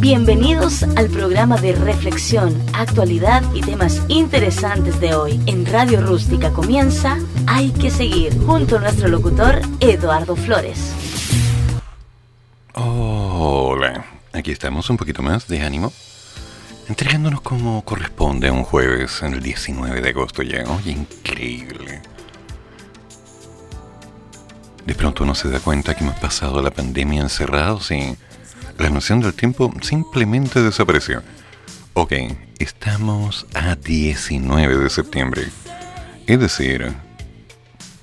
Bienvenidos al programa de reflexión, actualidad y temas interesantes de hoy. En Radio Rústica comienza Hay que seguir, junto a nuestro locutor Eduardo Flores. Hola, aquí estamos un poquito más de ánimo, entregándonos como corresponde a un jueves el 19 de agosto ya. Oye, increíble. De pronto uno se da cuenta que hemos pasado la pandemia encerrados y la noción del tiempo simplemente desapareció. Ok, estamos a 19 de septiembre. Es decir,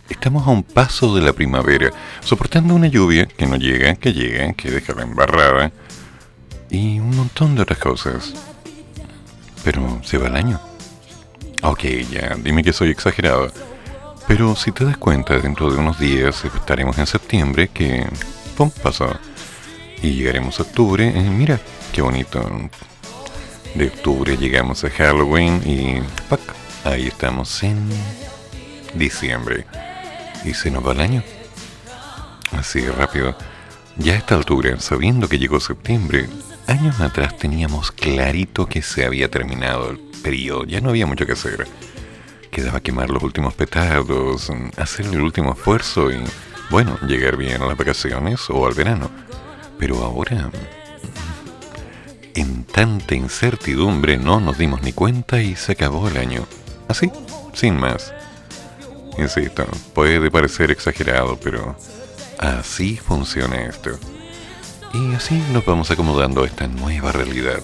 estamos a un paso de la primavera, soportando una lluvia que no llega, que llega, que deja la embarrada y un montón de otras cosas. Pero se va el año. Ok, ya, dime que soy exagerado. Pero si te das cuenta, dentro de unos días estaremos en septiembre, que... ¡Pum! Pasó y llegaremos a octubre. Eh, mira, qué bonito. De octubre llegamos a Halloween y ahí estamos en diciembre. Y se nos va el año. Así rápido. Ya a esta altura, sabiendo que llegó septiembre, años atrás teníamos clarito que se había terminado el periodo, ya no había mucho que hacer. Quedaba quemar los últimos petardos, hacer el último esfuerzo y, bueno, llegar bien a las vacaciones o al verano. Pero ahora, en tanta incertidumbre, no nos dimos ni cuenta y se acabó el año. Así, sin más. Insisto, puede parecer exagerado, pero así funciona esto. Y así nos vamos acomodando a esta nueva realidad.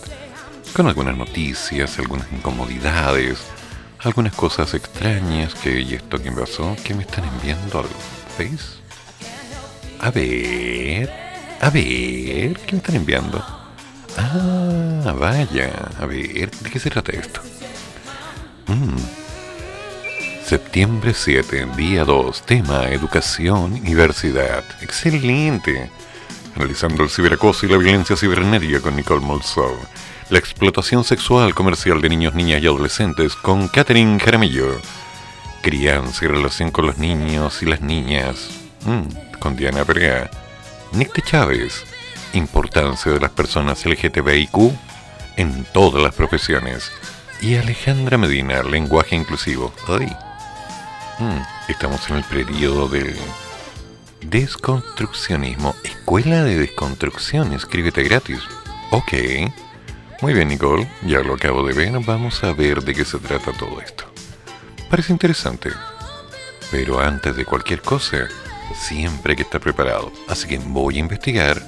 Con algunas noticias, algunas incomodidades, algunas cosas extrañas que, ¿y esto que pasó? ¿Qué me están enviando al Face? A ver... A ver, ¿qué me están enviando? Ah, vaya, a ver, ¿de qué se trata esto? Mm. Septiembre 7, día 2, tema educación y diversidad. Excelente. Analizando el ciberacoso y la violencia cibernética con Nicole Molsov. La explotación sexual comercial de niños, niñas y adolescentes con Catherine Jaramillo. Crianza y relación con los niños y las niñas. Mm, con Diana Perea Nick Chávez, importancia de las personas LGTBIQ en todas las profesiones. Y Alejandra Medina, lenguaje inclusivo. Ay. Mm, estamos en el periodo del desconstruccionismo. Escuela de desconstrucción, escríbete gratis. Ok. Muy bien, Nicole, ya lo acabo de ver. Vamos a ver de qué se trata todo esto. Parece interesante. Pero antes de cualquier cosa, siempre hay que estar preparado. Así que voy a investigar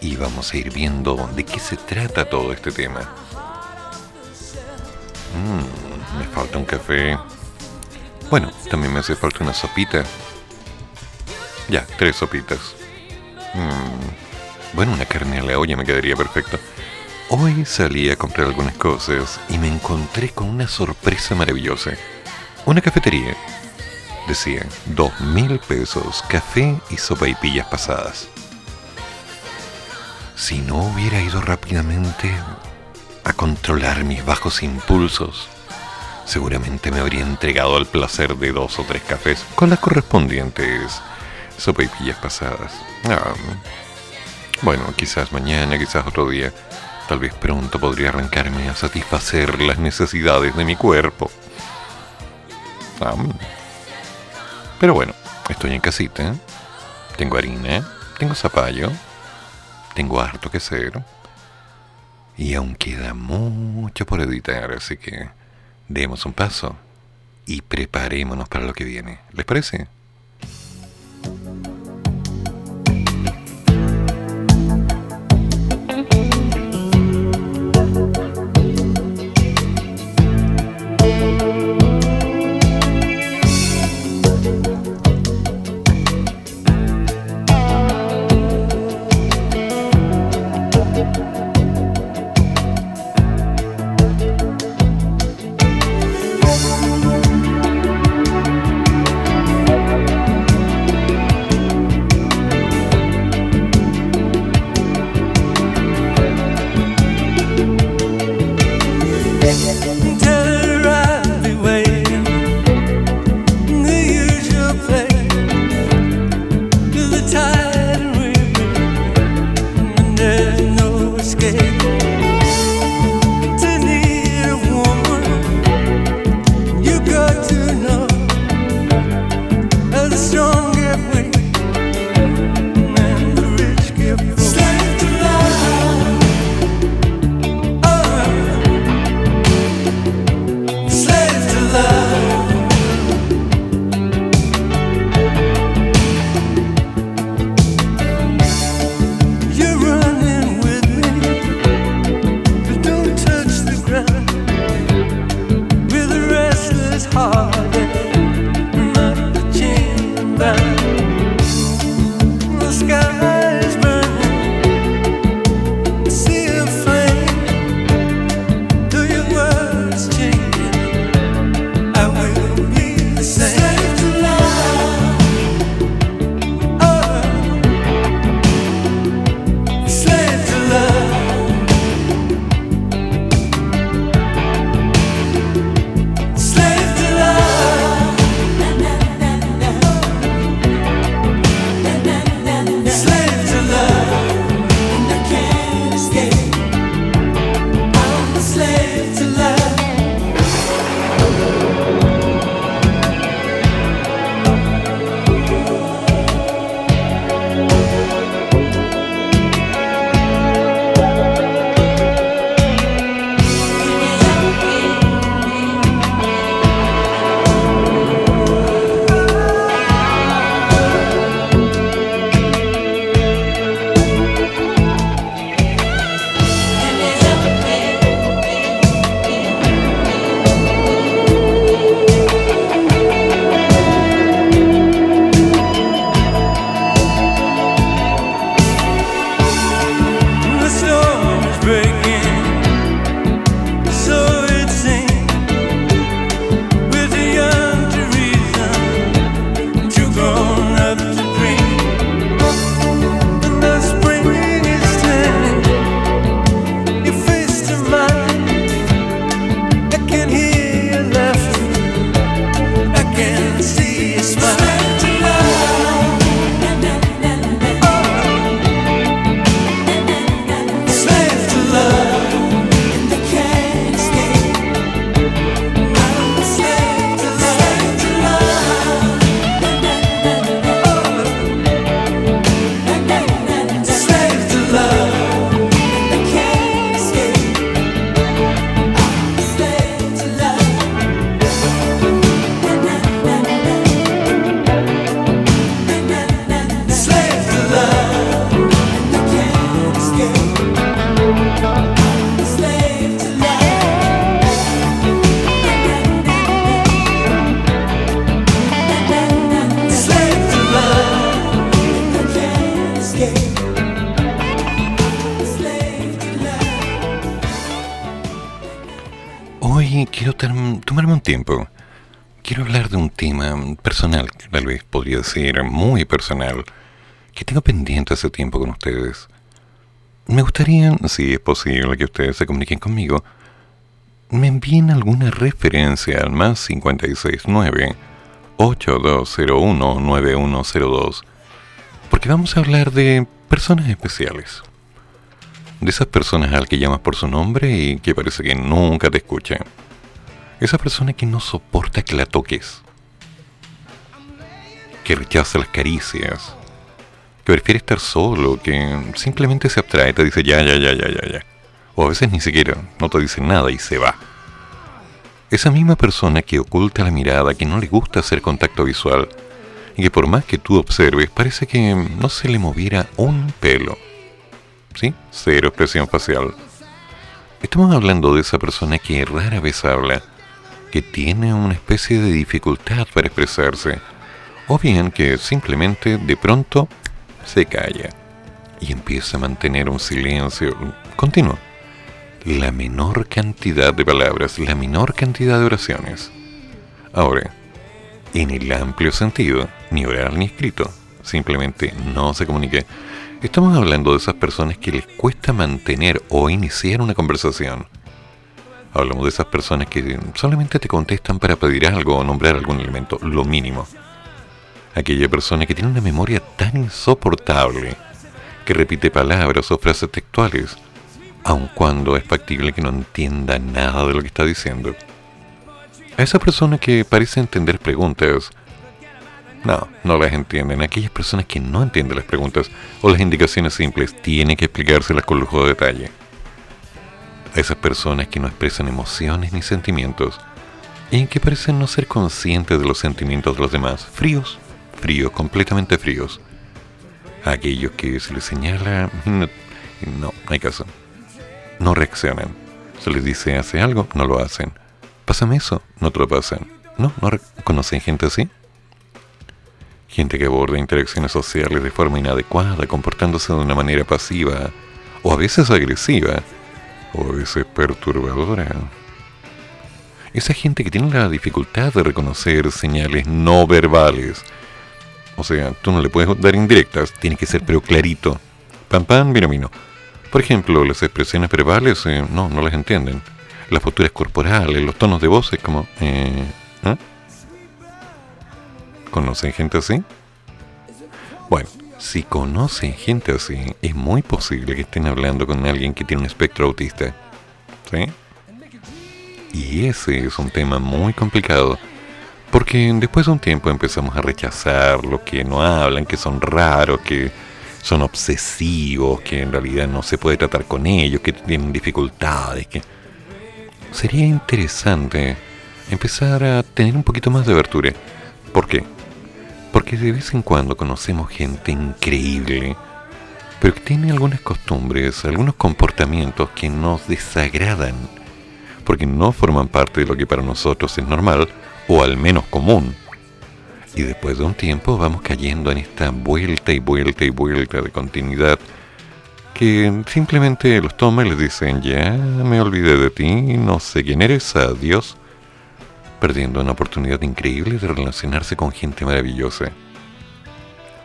y vamos a ir viendo de qué se trata todo este tema. Mmm, me falta un café. Bueno, también me hace falta una sopita. Ya, tres sopitas. Mmm, bueno, una carne a la olla me quedaría perfecto. Hoy salí a comprar algunas cosas y me encontré con una sorpresa maravillosa. Una cafetería decían, dos mil pesos, café y sopaipillas pasadas. Si no hubiera ido rápidamente a controlar mis bajos impulsos, seguramente me habría entregado al placer de dos o tres cafés con las correspondientes sopaipillas pasadas. Ah, bueno, quizás mañana, quizás otro día, tal vez pronto podría arrancarme a satisfacer las necesidades de mi cuerpo. Ah, pero bueno, estoy en casita. Tengo harina, tengo zapallo, tengo harto que hacer. Y aún queda mucho por editar, así que demos un paso y preparémonos para lo que viene. ¿Les parece? Decir, muy personal, que tengo pendiente hace tiempo con ustedes. Me gustaría, si es posible, que ustedes se comuniquen conmigo, me envíen alguna referencia al más 569 8201 9102 porque vamos a hablar de personas especiales. De esas personas al que llamas por su nombre y que parece que nunca te escuchan. Esa persona que no soporta que la toques que rechaza las caricias, que prefiere estar solo, que simplemente se abstrae, te dice ya, ya, ya, ya, ya, ya. O a veces ni siquiera no te dice nada y se va. Esa misma persona que oculta la mirada, que no le gusta hacer contacto visual, y que por más que tú observes, parece que no se le moviera un pelo. ¿Sí? Cero expresión facial. Estamos hablando de esa persona que rara vez habla, que tiene una especie de dificultad para expresarse, o bien que simplemente de pronto se calla y empieza a mantener un silencio continuo. La menor cantidad de palabras, la menor cantidad de oraciones. Ahora, en el amplio sentido, ni oral ni escrito, simplemente no se comunique. Estamos hablando de esas personas que les cuesta mantener o iniciar una conversación. Hablamos de esas personas que solamente te contestan para pedir algo o nombrar algún elemento, lo mínimo aquella persona que tiene una memoria tan insoportable que repite palabras o frases textuales, aun cuando es factible que no entienda nada de lo que está diciendo. A esa persona que parece entender preguntas No, no las entienden. Aquellas personas que no entienden las preguntas o las indicaciones simples tienen que explicárselas con lujo de detalle. A esas personas que no expresan emociones ni sentimientos y que parecen no ser conscientes de los sentimientos de los demás, fríos, fríos, completamente fríos. Aquellos que se les señala, no, no hay caso. No reaccionan. Se les dice hace algo, no lo hacen. Pásame eso, no te lo pasan. No, no conocen gente así gente que aborda interacciones sociales de forma inadecuada, comportándose de una manera pasiva, o a veces agresiva, o a veces perturbadora. Esa gente que tiene la dificultad de reconocer señales no verbales. O sea, tú no le puedes dar indirectas, tiene que ser pero clarito. Pam pam, vino. Por ejemplo, las expresiones verbales, eh, no, no las entienden. Las posturas corporales, los tonos de voz, es como... Eh, ¿eh? ¿Conocen gente así? Bueno, si conocen gente así, es muy posible que estén hablando con alguien que tiene un espectro autista. ¿Sí? Y ese es un tema muy complicado. Porque después de un tiempo empezamos a rechazar lo que no hablan, que son raros, que son obsesivos, que en realidad no se puede tratar con ellos, que tienen dificultades, sería interesante empezar a tener un poquito más de abertura. ¿Por qué? Porque de vez en cuando conocemos gente increíble, pero que tiene algunas costumbres, algunos comportamientos que nos desagradan, porque no forman parte de lo que para nosotros es normal, o al menos común. Y después de un tiempo vamos cayendo en esta vuelta y vuelta y vuelta de continuidad que simplemente los toma y les dicen, ya me olvidé de ti, no sé quién eres, adiós perdiendo una oportunidad increíble de relacionarse con gente maravillosa.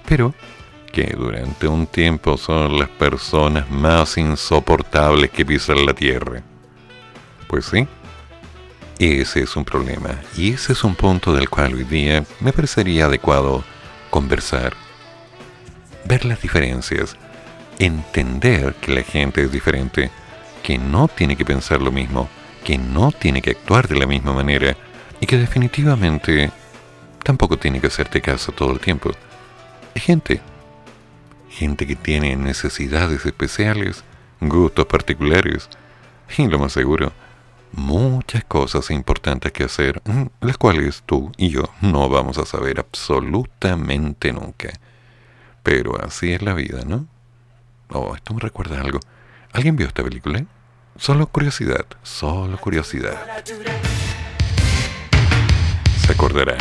Pero que durante un tiempo son las personas más insoportables que pisan la tierra. Pues sí, ese es un problema y ese es un punto del cual hoy día me parecería adecuado conversar, ver las diferencias, entender que la gente es diferente, que no tiene que pensar lo mismo, que no tiene que actuar de la misma manera, y que definitivamente tampoco tiene que hacerte caso todo el tiempo. Hay gente, gente que tiene necesidades especiales, gustos particulares y lo más seguro, muchas cosas importantes que hacer, mm, las cuales tú y yo no vamos a saber absolutamente nunca. Pero así es la vida, ¿no? Oh, esto me recuerda algo. ¿Alguien vio esta película? Solo curiosidad, solo curiosidad se acordarán.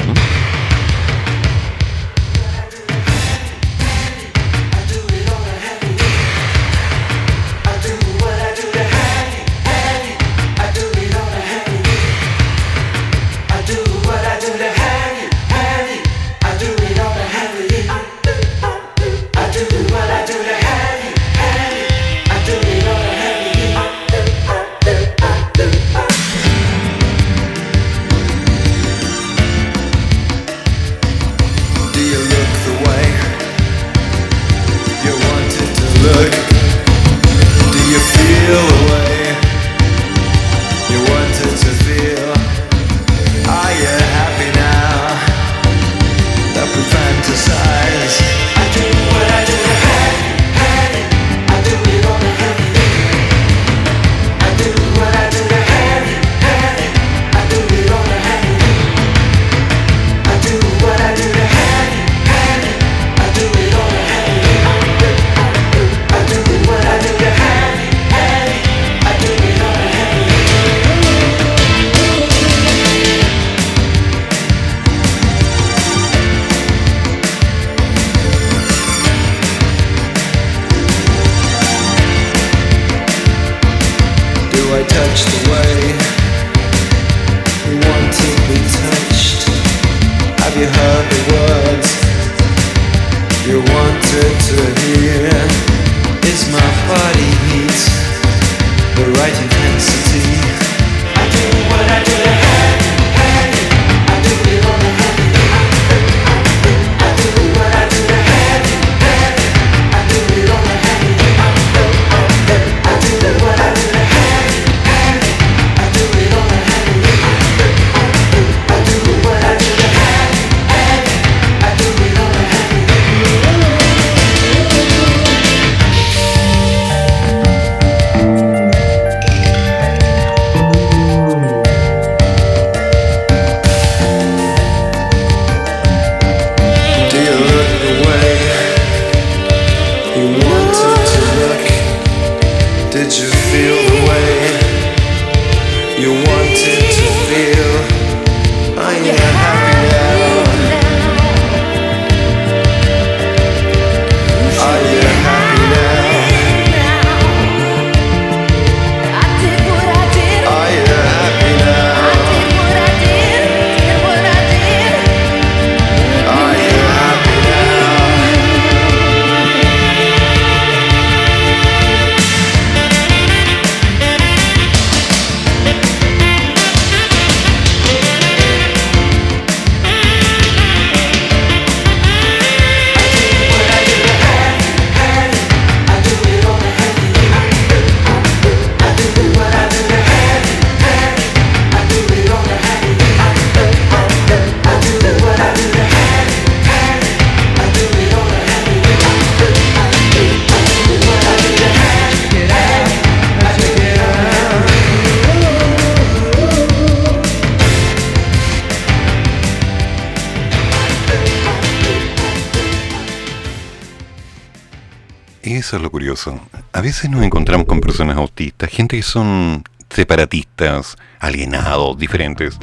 Eso es lo curioso. A veces nos encontramos con personas autistas, gente que son separatistas, alienados, diferentes.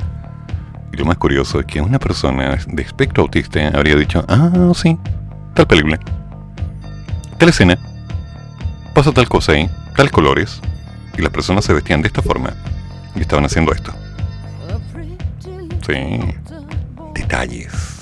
Y lo más curioso es que una persona de espectro autista habría dicho, ah, sí, tal película, tal escena, pasa tal cosa ahí, tales colores, y las personas se vestían de esta forma y estaban haciendo esto. Sí, detalles.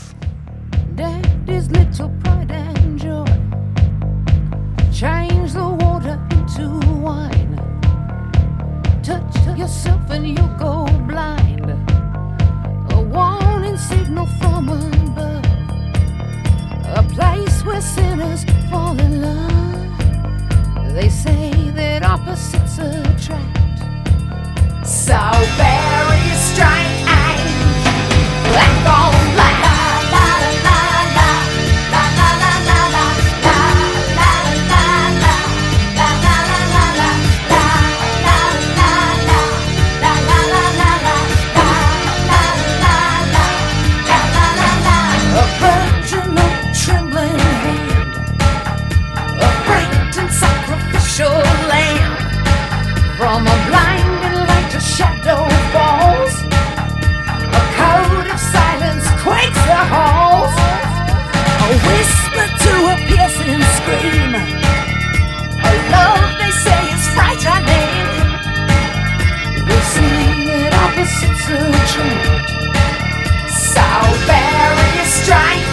Signal from above. A place where sinners fall in love. They say that opposites attract. So very From a blinding light a shadow falls. A code of silence quakes the halls. A whisper to a piercing scream. A love they say is frightening. We Listening it opposite are true. So bear your strength.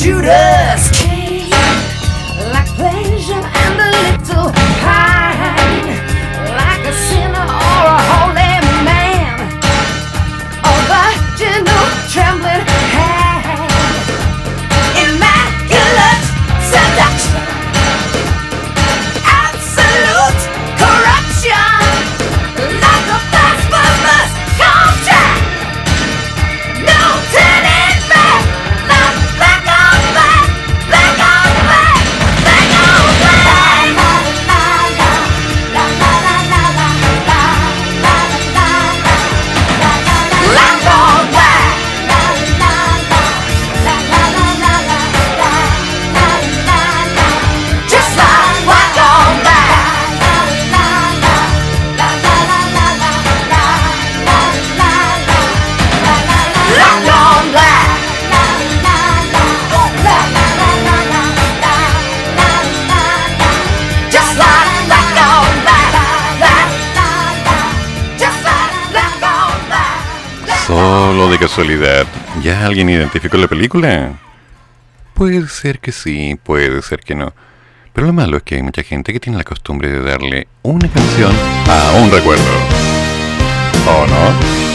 ¿Ya alguien identificó la película? Puede ser que sí, puede ser que no. Pero lo malo es que hay mucha gente que tiene la costumbre de darle una canción a un recuerdo. ¿O no?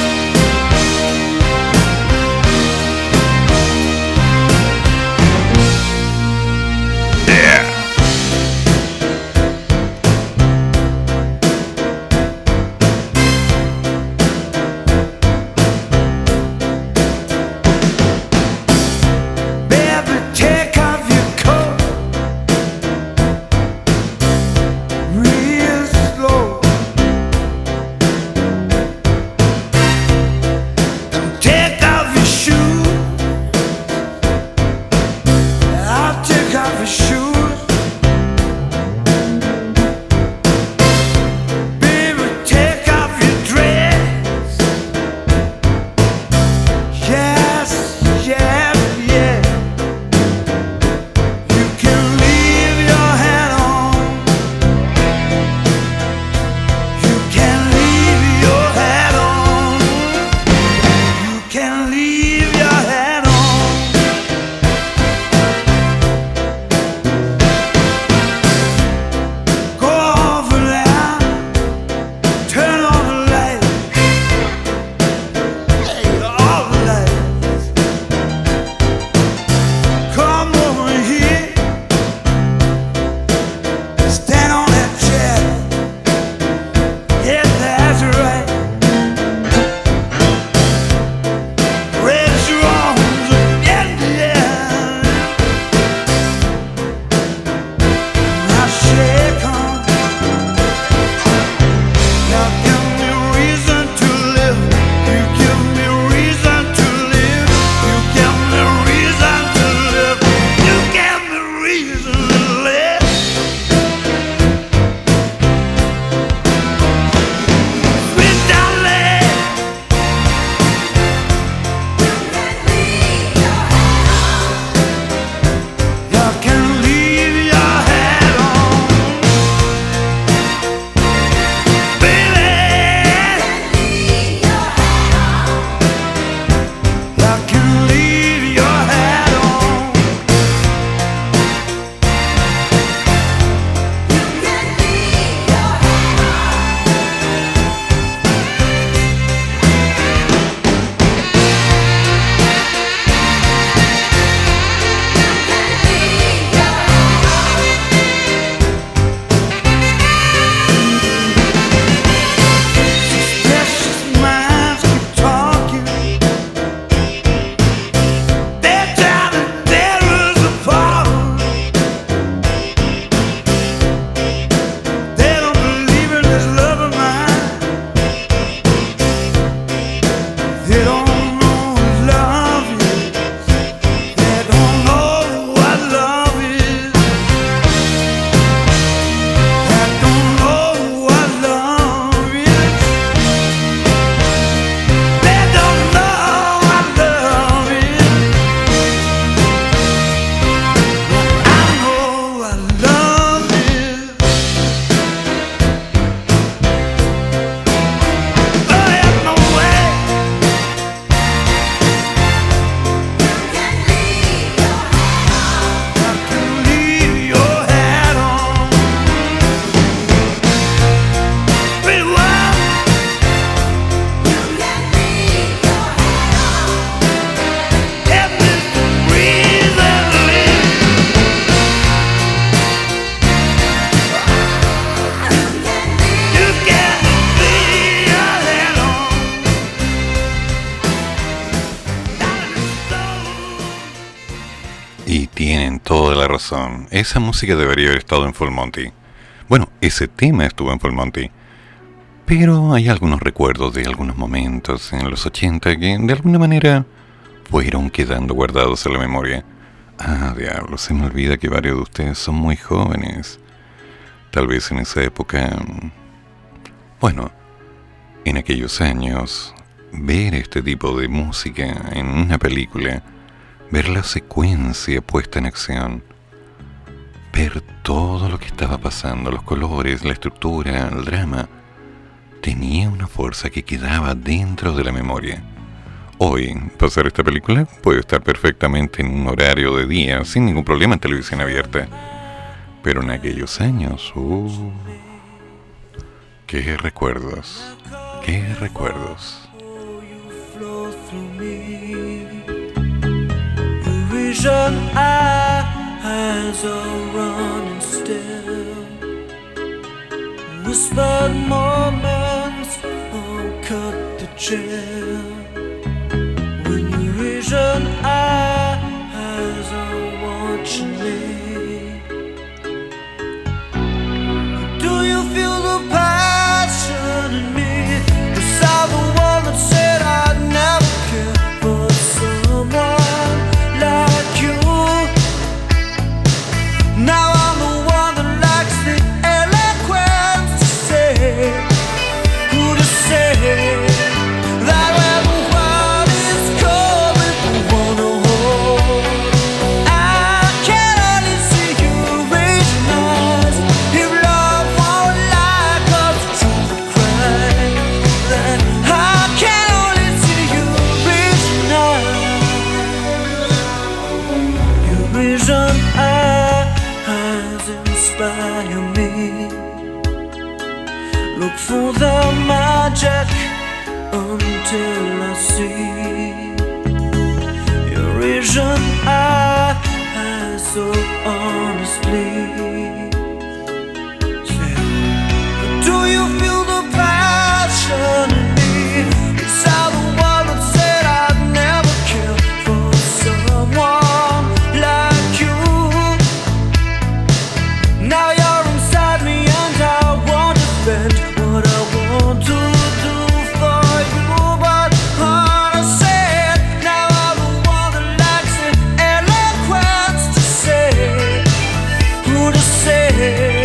Esa música debería haber estado en Full Monty. Bueno, ese tema estuvo en Full Monty. Pero hay algunos recuerdos de algunos momentos en los 80 que de alguna manera fueron quedando guardados en la memoria. Ah, diablo, se me olvida que varios de ustedes son muy jóvenes. Tal vez en esa época... Bueno, en aquellos años, ver este tipo de música en una película, ver la secuencia puesta en acción, ver todo lo que estaba pasando, los colores, la estructura, el drama, tenía una fuerza que quedaba dentro de la memoria. Hoy, pasar esta película puede estar perfectamente en un horario de día, sin ningún problema en televisión abierta. Pero en aquellos años, uh, qué recuerdos, qué recuerdos. Eyes are running still. Whispered moments, oh, cut the chill. When you vision eyes are watching me. Do you feel the passion say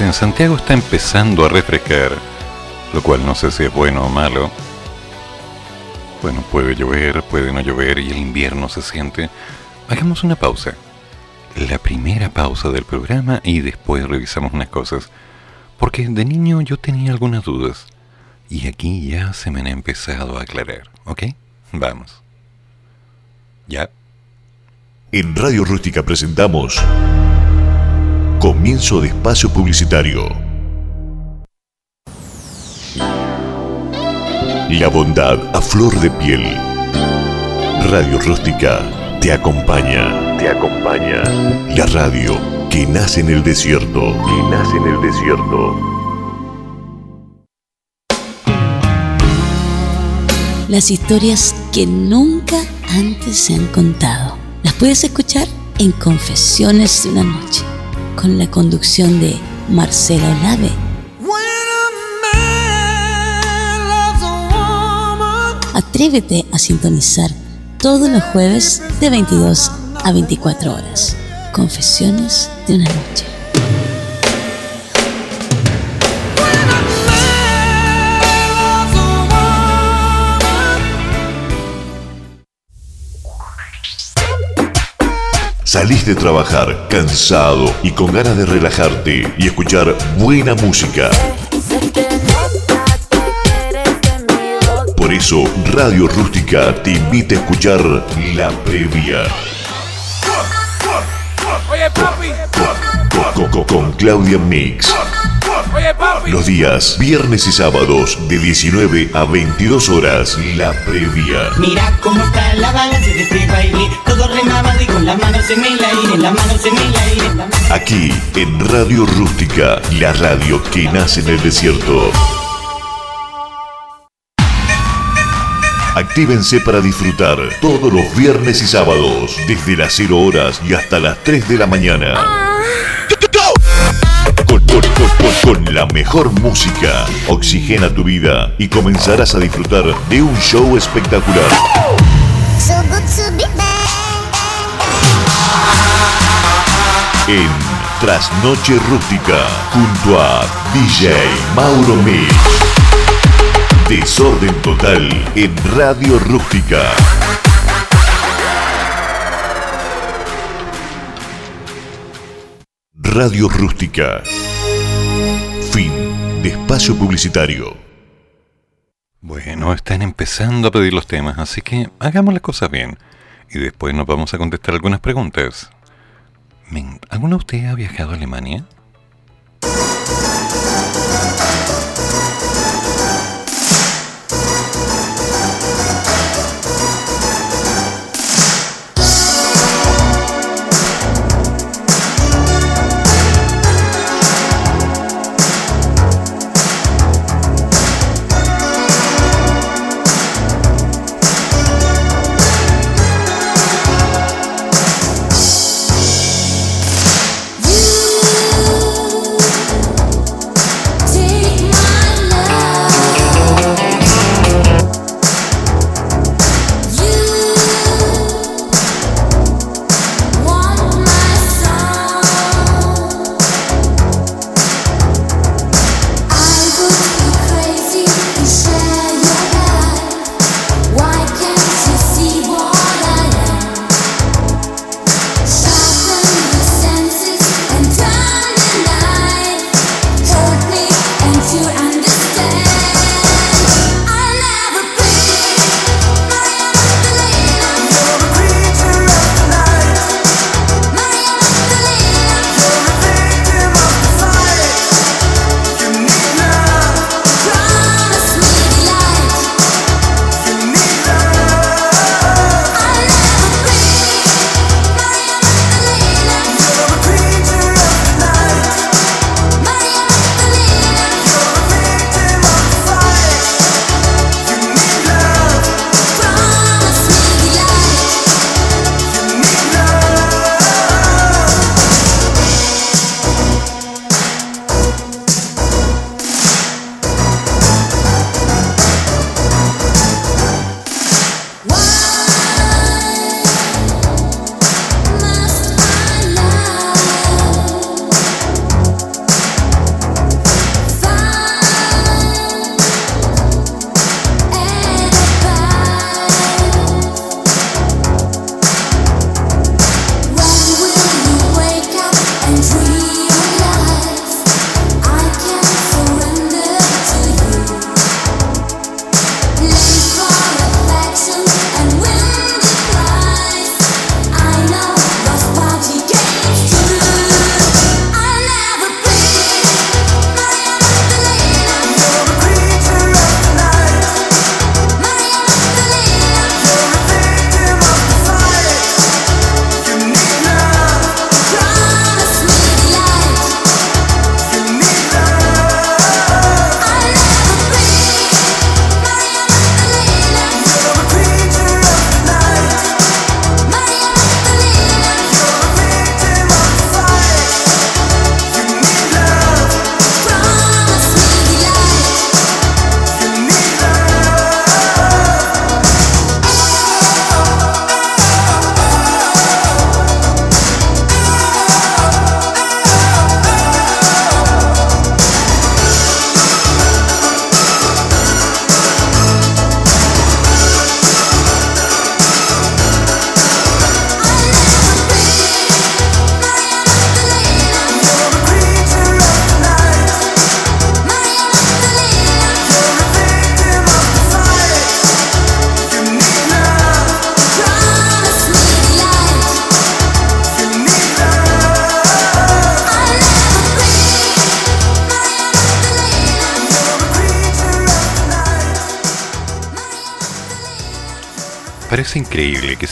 en Santiago está empezando a refrescar, lo cual no sé si es bueno o malo, bueno, puede llover, puede no llover y el invierno se siente, hagamos una pausa. La primera pausa del programa y después revisamos unas cosas, porque de niño yo tenía algunas dudas y aquí ya se me han empezado a aclarar, ¿ok? Vamos. ¿Ya? En Radio Rústica presentamos Comienzo de espacio publicitario. La bondad a flor de piel. Radio Rústica te acompaña, te acompaña. La radio que nace en el desierto, que nace en el desierto. Las historias que nunca antes se han contado. Las puedes escuchar en Confesiones de una noche, con la conducción de Marcela Olave. Atrévete a sintonizar todos los jueves de 22 a 24 horas. Confesiones de una noche. Salís de trabajar cansado y con ganas de relajarte y escuchar buena música. Por eso Radio Rústica te invita a escuchar La Previa. Oye, papi. Con, con- con Claudia Mix. Oye, papi. Los días viernes y sábados de 19 a 22 horas. La Previa. Mira cómo está la balanza de este baile, todo remamado y con las manos en el aire, las manos en el aire. las manos- Aquí en Radio Rústica, la radio que nace en el desierto. Actívense para disfrutar todos los viernes y sábados, desde las 0 horas y hasta las 3 de la mañana. Con, la mejor música, oxigena tu vida y comenzarás a disfrutar de un show espectacular. En Trasnoche Rústica junto a DJ Mauro Mix. Desorden total en Radio Rústica. Radio Rústica. Espacio publicitario. Bueno, están empezando a pedir los temas, así que hagamos las cosas bien. Y después nos vamos a contestar algunas preguntas. ¿Alguno de ustedes ha viajado a Alemania?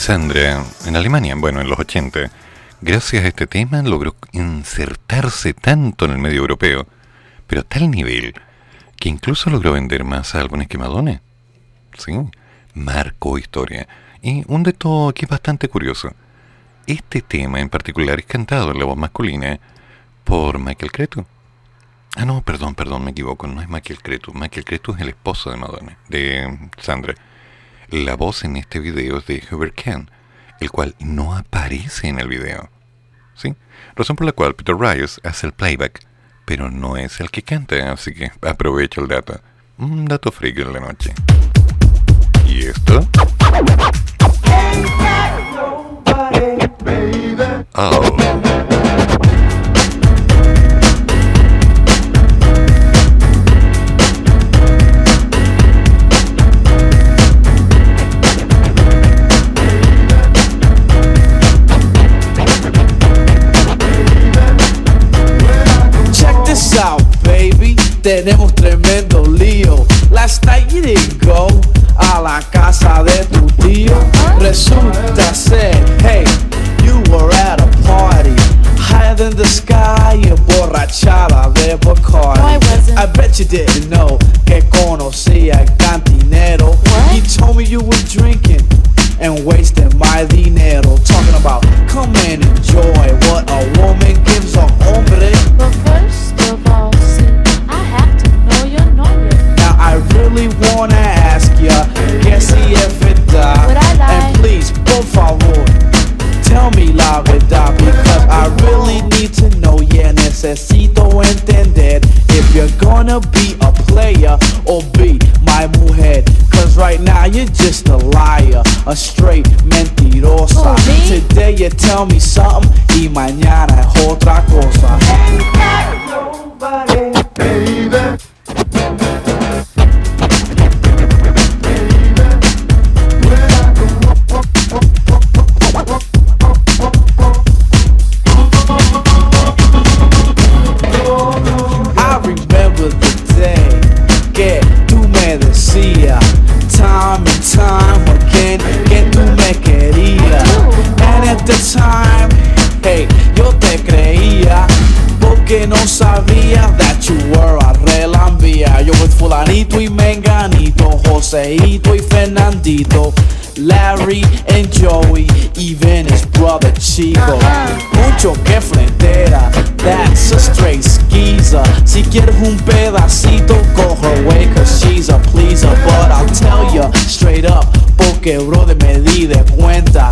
Sandra, en Alemania, bueno, en los 80, gracias a este tema logró insertarse tanto en el medio europeo, pero a tal nivel que incluso logró vender más álbumes que Madonna. Sí, marcó historia. Y un dato que es bastante curioso. Este tema en particular es cantado en la voz masculina por Michael Cretu. Ah, no, perdón, perdón, me equivoco, no es Michael Cretu. Michael Cretu es el esposo de Madonna, de Sandra. La voz en este video es de Hubert Ken, el cual no aparece en el video. ¿Sí? Razón por la cual Peter Rios hace el playback, pero no es el que canta, así que aprovecho el dato. Un dato freak en la noche. ¿Y esto? Oh. Tenemos tremendo lío. Last night you didn't go a la casa de tu tío. Resulta ser, hey, you were at a party. Higher than the sky, emborrachada de Bacardi. I wasn't. I bet you didn't know que conocía el cantinero. He told me you were drinking and wasting my dinero. Talking about come and enjoy what a woman gives a hombre. But first of all, see, I really wanna ask ya, que si es verdad. Would I lie? And please, por favor, tell me la verdad because I really need to know. Yeah, necesito entender if you're gonna be a player or be my mujer. Cause right now you're just a liar, a straight mentirosa. Who, me? Today you tell me something y mañana es otra cosa. I Joseito y Fernandito. Larry and Joey, even his brother Chico. Mucho que frontera, that's a straight skeezer. Si quieres un pedacito, go her way, cause she's a pleaser. But I'll tell ya straight up, porque me di de cuenta.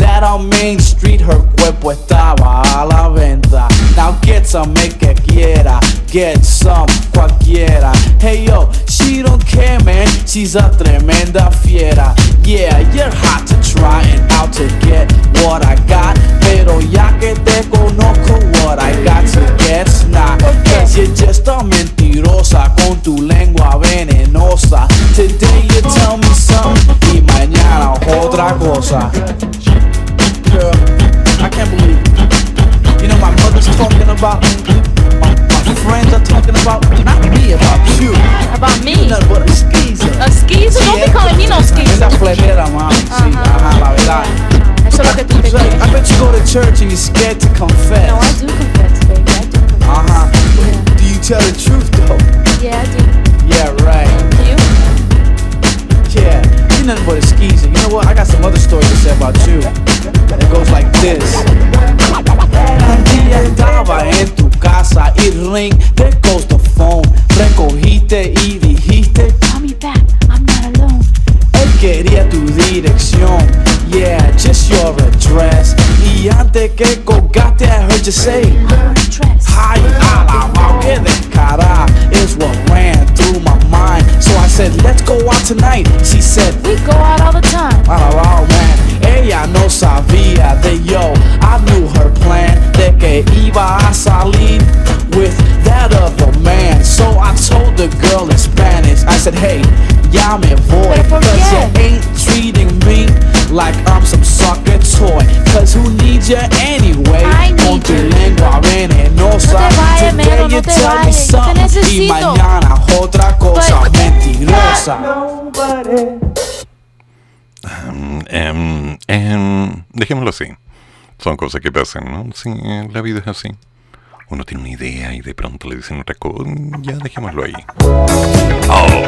That on Main Street her cuerpo estaba a la venta. Now get some, make que quiera. Get some, cualquiera. Hey yo, she don't care man, she's a tremenda fiera. Yeah, you're hot to try and out to get what I got. Pero ya que te conozco, what I got to get's not. Cause you're just a mentirosa con tu lengua venenosa. Today you tell me something y mañana otra cosa. Girl, I can't believe it. You know my mother's talking about my, my friends are talking about not me, about you. About me? You Nothing but a skeezer. A skeezer? Don't be calling me no skeezer. Esa fletera, mami, sí, ajá, la verdad. Eso es lo que tú te So, crees. I bet you go to church and you're scared to confess. No, I do confess, baby. I do confess. Uh-huh. Yeah. Do you tell the truth though? Yeah, I do. Yeah, right. Do you? Yeah, you're nothing but a skeezer. You know what? I got some other stories to say about you. It goes like this. Un día estaba en tu casa y ring, there goes the phone. Recogiste y dijiste, Call me back. I'm not alone. Él quería tu dirección. Yeah, just your address. Y antes que colgaste, I heard you say, I'm undressed. Ay, alabao, que descarada is what ran through my mind. So I said, let's go out tonight. She said, We go out all the time. alabao, man. Ella no sabía de yo. I knew her plan de que iba a salir with that other man. So I told the girl in Spanish, I said, hey, ya me voy. Pero ¿por Cause you ain't treating me like I'm some sucker toy. Cause who needs you anyway? I Con need tu you. lengua venenosa. No te Today Melo, you te tell me something y mañana otra cosa But- mentirosa. em, em, dejémoslo así. Son cosas que pasan, ¿no? Sí, la vida es así. Uno tiene una idea y de pronto le dicen otra cosa. Ya dejémoslo ahí. Oh.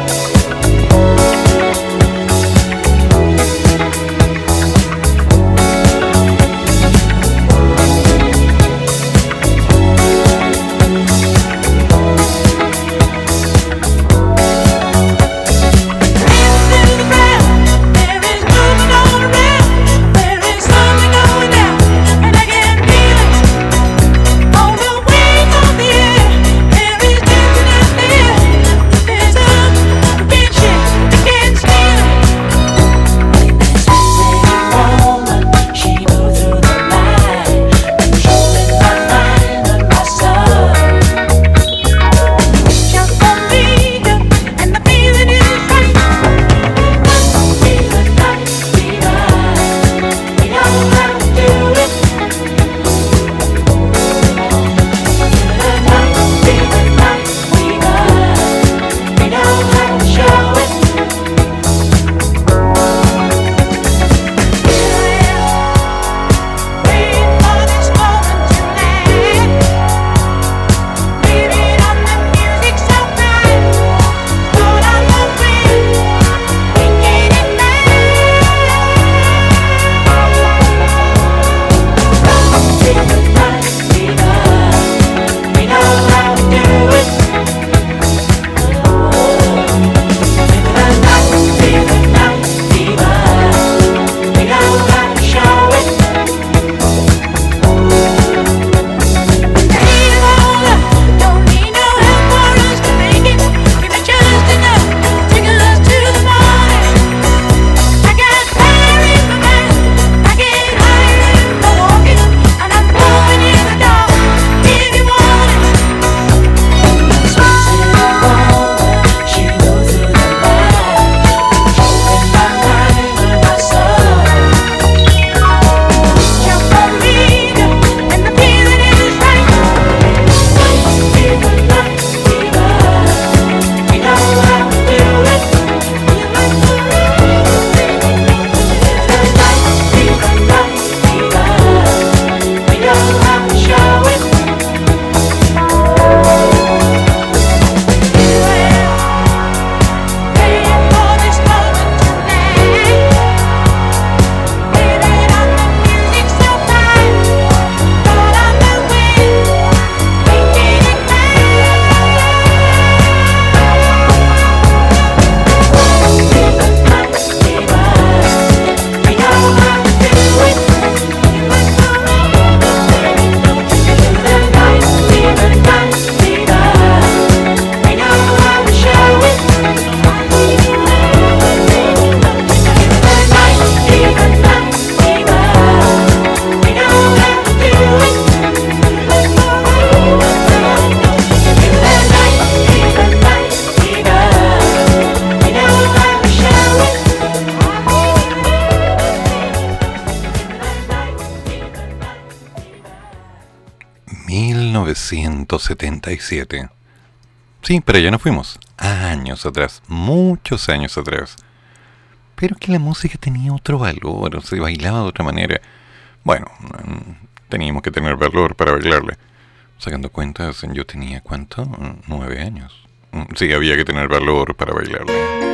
...1977... Sí, pero ya nos fuimos. Años atrás. Muchos años atrás. Pero que la música tenía otro valor. Se bailaba de otra manera. Bueno, mm, teníamos que tener valor para bailarle. Sacando cuentas, yo tenía cuánto? Nueve años. Mm, Sí, había que tener valor para bailarle.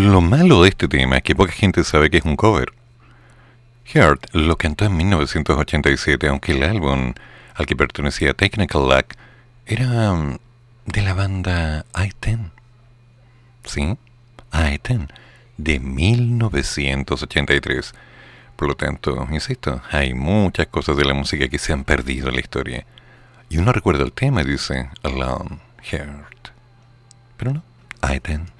Lo malo de este tema es que poca gente sabe que es un cover. Heart lo cantó en 1987, aunque el álbum al que pertenecía Technical Lack era mm, de la banda I-10. ¿Sí? I-10, de 1983. Por lo tanto, insisto, hay muchas cosas de la música que se han perdido en la historia. Y uno recuerda el tema y dice, Alone, Heart. Pero no, I-10.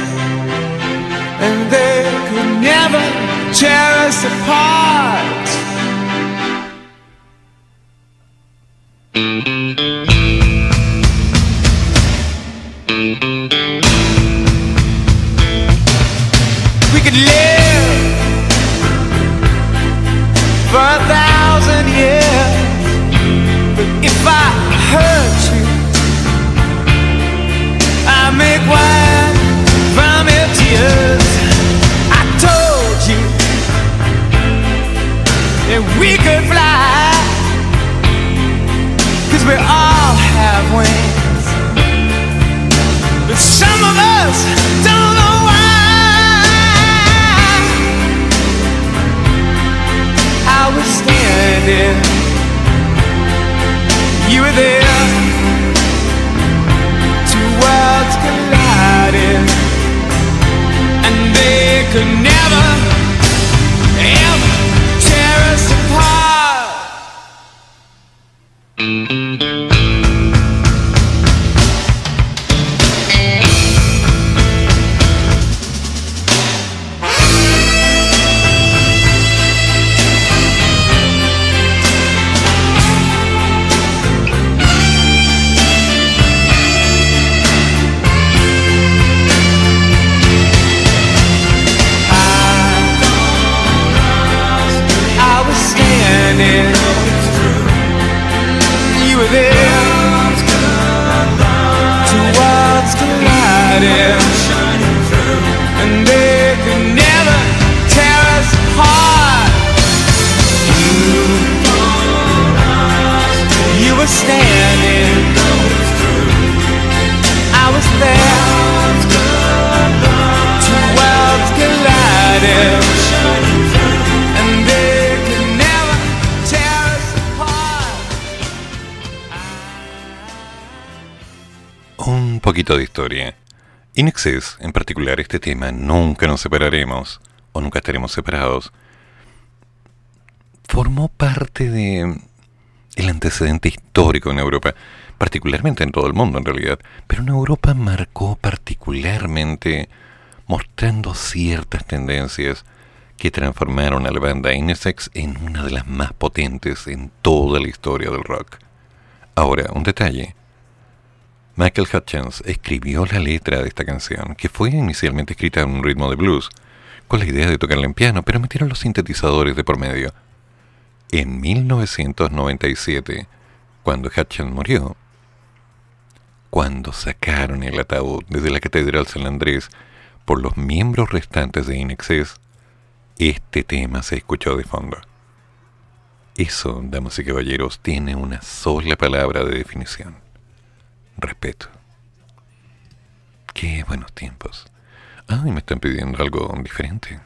and they could never tear us apart. We could live we could fly, cause we all have wings. But some of us don't know why. I was standing, de historia. In en particular este tema, Nunca nos separaremos, o nunca estaremos separados, formó parte de el antecedente histórico en Europa, particularmente en todo el mundo en realidad, pero en Europa marcó particularmente mostrando ciertas tendencias que transformaron a la banda Inesex en una de las más potentes en toda la historia del rock. Ahora, un detalle. Michael Hutchins escribió la letra de esta canción, que fue inicialmente escrita en un ritmo de blues, con la idea de tocarla en piano, pero metieron los sintetizadores de por medio. En 1997, cuando Hutchins murió, cuando sacaron el ataúd desde la Catedral San Andrés por los miembros restantes de Inexcess, este tema se escuchó de fondo. Eso, damas y caballeros, tiene una sola palabra de definición. Respeto. Qué buenos tiempos. Ay, me están pidiendo algo diferente.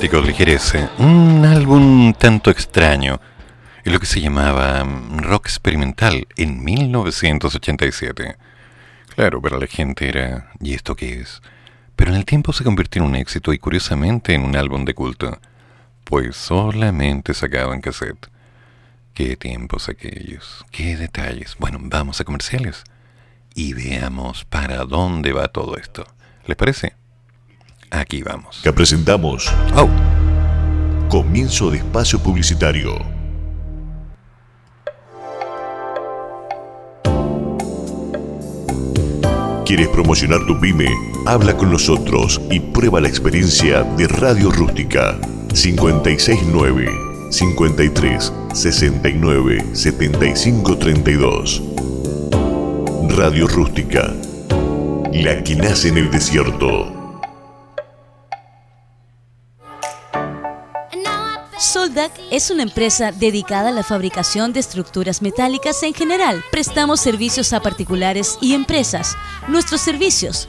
Electrodomésticos Ligerece, un álbum tanto extraño, en lo que se llamaba mm, rock experimental en 1987. Claro, para la gente era, ¿y esto qué es? Pero en el tiempo se convirtió en un éxito y curiosamente en un álbum de culto, pues solamente sacaban cassette. Qué tiempos aquellos, qué detalles. Bueno, vamos a comerciales y veamos para dónde va todo esto. ¿Les parece? Aquí vamos. Que presentamos. Oh. Comienzo de espacio publicitario. ¿Quieres promocionar tu pyme? Habla con nosotros y prueba la experiencia de Radio Rústica 569 53 69 75 32. Radio Rústica, la que nace en el desierto. Soldac es una empresa dedicada a la fabricación de estructuras metálicas en general. Prestamos servicios a particulares y empresas. Nuestros servicios: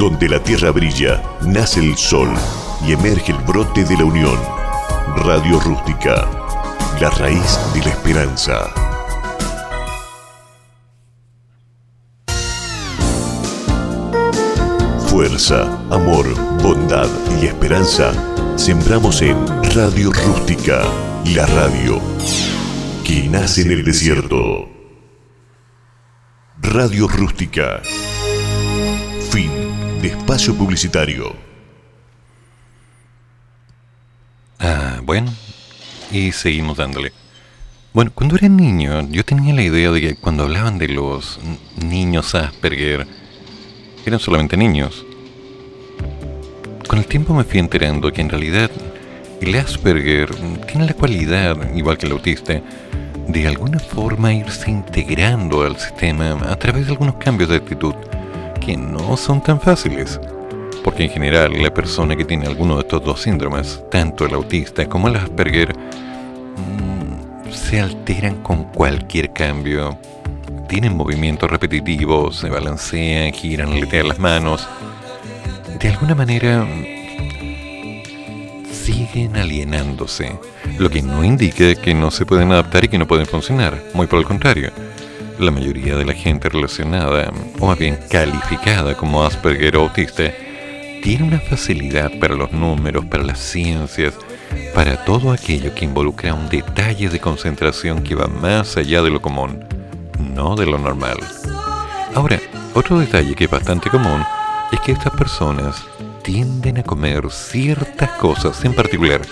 Donde la tierra brilla, nace el sol y emerge el brote de la unión. Radio Rústica, la raíz de la esperanza. Fuerza, amor, bondad y esperanza sembramos en Radio Rústica, la radio que nace en el desierto. Radio Rústica. De espacio publicitario. Ah, bueno, y seguimos dándole. Bueno, cuando era niño, yo tenía la idea de que cuando hablaban de los niños Asperger, eran solamente niños. Con el tiempo me fui enterando que en realidad el Asperger tiene la cualidad, igual que el autista, de alguna forma irse integrando al sistema a través de algunos cambios de actitud no son tan fáciles. Porque en general la persona que tiene alguno de estos dos síndromes, tanto el autista como el Asperger, mm, se alteran con cualquier cambio. Tienen movimientos repetitivos, se balancean, giran, aletean las manos. De alguna manera siguen alienándose, lo que no indica que no se pueden adaptar y que no pueden funcionar, muy por el contrario. La mayoría de la gente relacionada, o más bien calificada como Asperger o autista, tiene una facilidad para los números, para las ciencias, para todo aquello que involucra un detalle de concentración que va más allá de lo común, no de lo normal. Ahora, otro detalle que es bastante común es que estas personas tienden a comer ciertas cosas en particular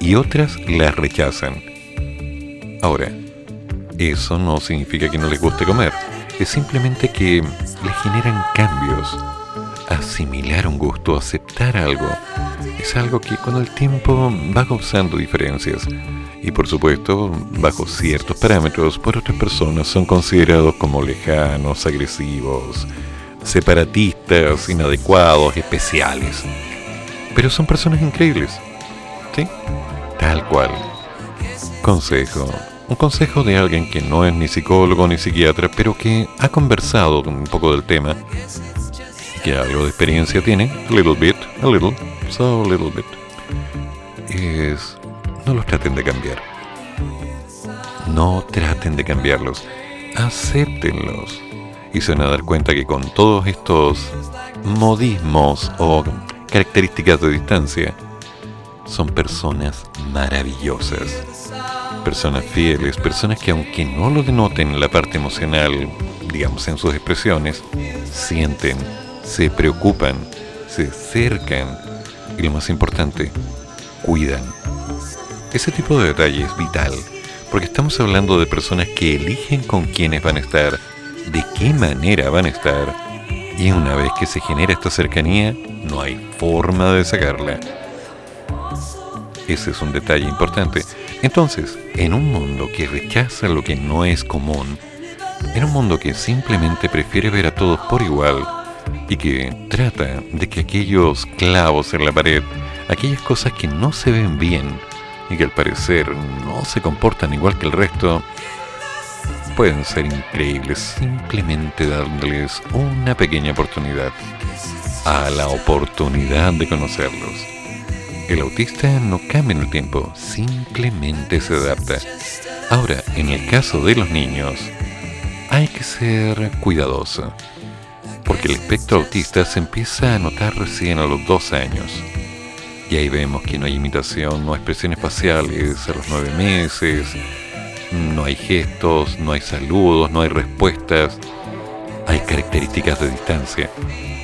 y otras las rechazan. Ahora, eso no significa que no les guste comer, es simplemente que les generan cambios. Asimilar un gusto, aceptar algo, es algo que con el tiempo va causando diferencias. Y por supuesto, bajo ciertos parámetros, por otras personas son considerados como lejanos, agresivos, separatistas, inadecuados, especiales. Pero son personas increíbles. ¿Sí? Tal cual. Consejo. Un consejo de alguien que no es ni psicólogo ni psiquiatra, pero que ha conversado un poco del tema, que algo de experiencia tiene, a little bit, a little, so a little bit, es no los traten de cambiar. No traten de cambiarlos. Acéptenlos. Y se van a dar cuenta que con todos estos modismos o características de distancia, son personas maravillosas. Personas fieles, personas que aunque no lo denoten en la parte emocional, digamos en sus expresiones, sienten, se preocupan, se acercan y lo más importante, cuidan. Ese tipo de detalle es vital, porque estamos hablando de personas que eligen con quiénes van a estar, de qué manera van a estar, y una vez que se genera esta cercanía, no hay forma de sacarla. Ese es un detalle importante. Entonces, en un mundo que rechaza lo que no es común, en un mundo que simplemente prefiere ver a todos por igual y que trata de que aquellos clavos en la pared, aquellas cosas que no se ven bien y que al parecer no se comportan igual que el resto, pueden ser increíbles simplemente dándoles una pequeña oportunidad a la oportunidad de conocerlos. El autista no cambia en el tiempo, simplemente se adapta. Ahora, en el caso de los niños, hay que ser cuidadoso, porque el espectro autista se empieza a notar recién a los dos años. Y ahí vemos que no hay imitación, no hay expresiones faciales a los nueve meses, no hay gestos, no hay saludos, no hay respuestas, hay características de distancia.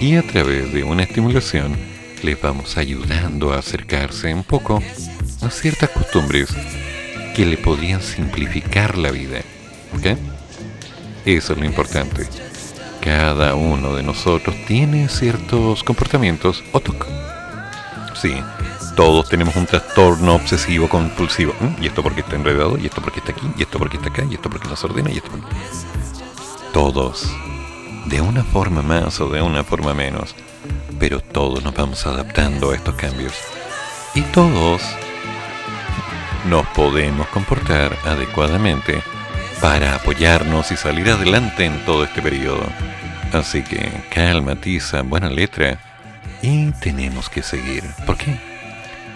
Y a través de una estimulación les vamos ayudando a acercarse un poco a ciertas costumbres que le podrían simplificar la vida. ¿Ok? Eso es lo importante. Cada uno de nosotros tiene ciertos comportamientos o TOC. Sí, todos tenemos un trastorno obsesivo compulsivo. ¿Mm? Y esto porque está enredado, y esto porque está aquí, y esto porque está acá, y esto porque nos ordena, y esto porque... Todos. De una forma más o de una forma menos. Pero todos nos vamos adaptando a estos cambios. Y todos nos podemos comportar adecuadamente para apoyarnos y salir adelante en todo este periodo. Así que calma, tiza, buena letra. Y tenemos que seguir. ¿Por qué?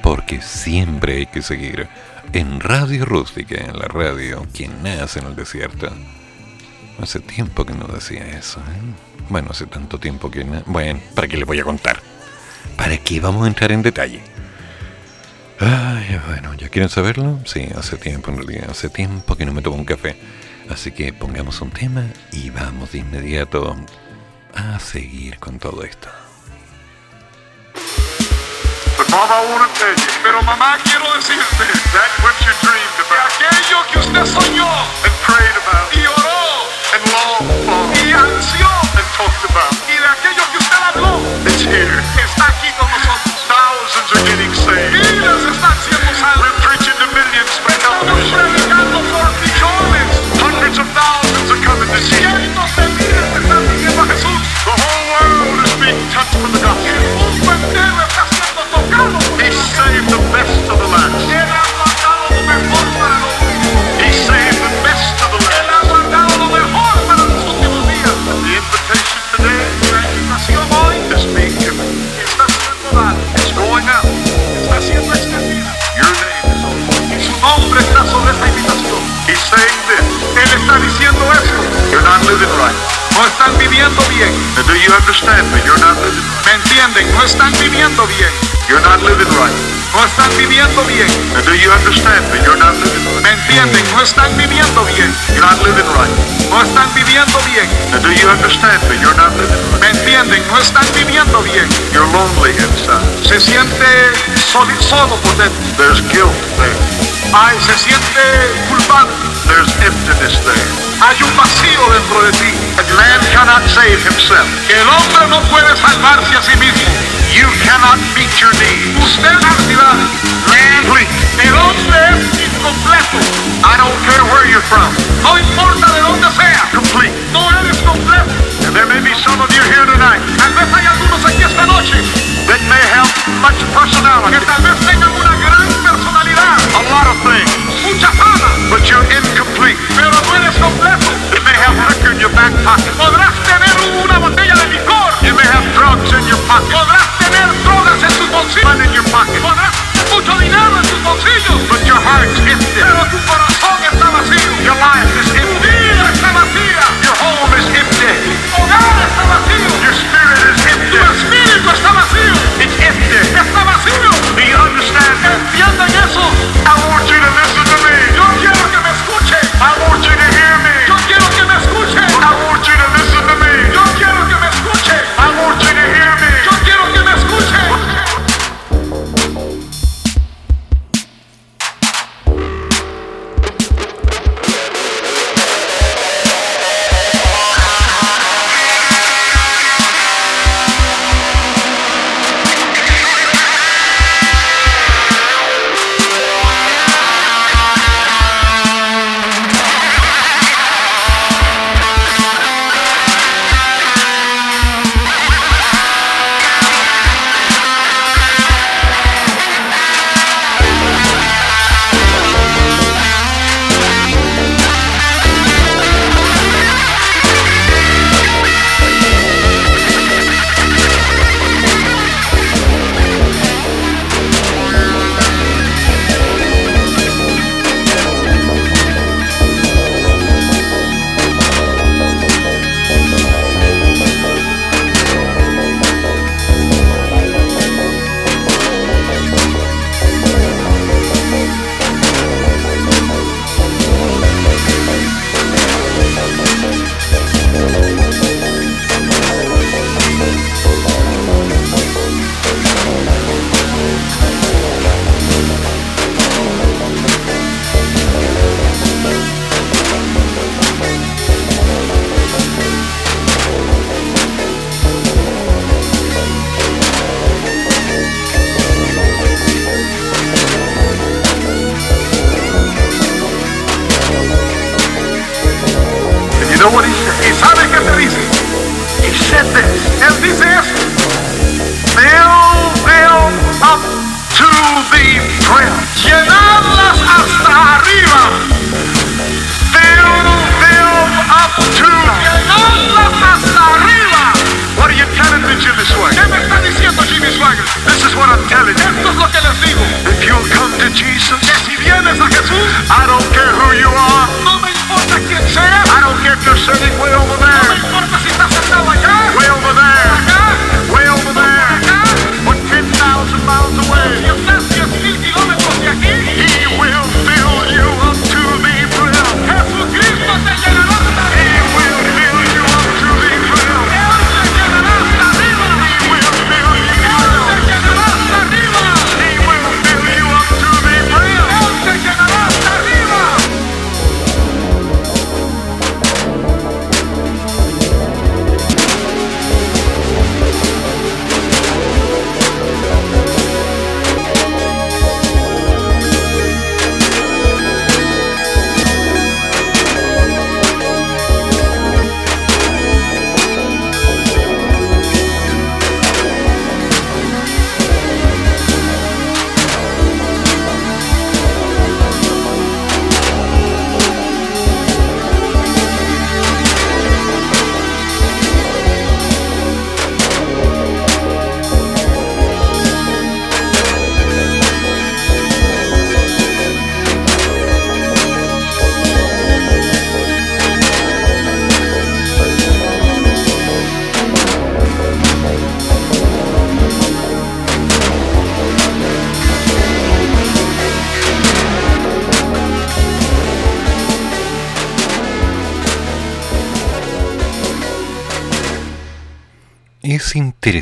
Porque siempre hay que seguir. En Radio Rústica, en la radio que nace en el desierto. Hace tiempo que no decía eso. ¿eh? Bueno, hace tanto tiempo que... na- Bueno, ¿para qué le voy a contar? ¿Para qué vamos a entrar en detalle? Ay, bueno, ¿ya quieren saberlo? Sí, hace tiempo en realidad, hace tiempo que no me tomo un café. Así que pongamos un tema y vamos de inmediato a seguir con todo esto. Pero mamá, quiero decirte that what you dreamed about. De aquello que usted soñó and prayed about. And talked about. Y de aquello que usted habló. It's here. Está aquí con nosotros. Thousands are getting saved. Miles están siendo salvos. We're preaching to millions. Estamos predicando viviendo bien. Do you understand me? You're not living right. ¿Me entienden? No están viviendo bien. You're not living right. No están viviendo bien. Do you understand me? You're not living right. ¿Me entienden? No están viviendo bien. You're not living right. No están viviendo bien. Do you understand me? You're not living right. ¿Me entienden? No están viviendo bien. You're lonely inside. Se siente solo por dentro. There's guilt there. Ay, se siente culpable. There's emptiness there. Hay un vacío dentro de ti. And man cannot save himself. El hombre no puede salvarse a sí mismo. You cannot meet your needs. Usted necesidades. Man, please. El hombre es incompleto. I don't care where you're from. No importa de dónde sea. Complete. No eres completo. And there may be some of you here tonight. Tal vez hay algunos aquí esta noche. That may have much personality. Que tal vez tengan una gran personalidad. A lot of things. Mucha fama. But you're incomplete. Pero no eres completo. You may have liquor in your back pocket. Podrás tener una botella de licor. You may have drugs in your pocket. Podrás tener drogas en tus bolsillos. Money in your pocket. Podrás tener mucho dinero en tus bolsillos. But your heart's empty. Pero tu corazón está vacío. Your life is empty. Vida está vacía. Your home is empty. Tu hogar está vacío. Your spirit is empty. Tu espíritu está vacío. It's empty. Está vacío. Do you understand? ¿Entienden eso? I want you to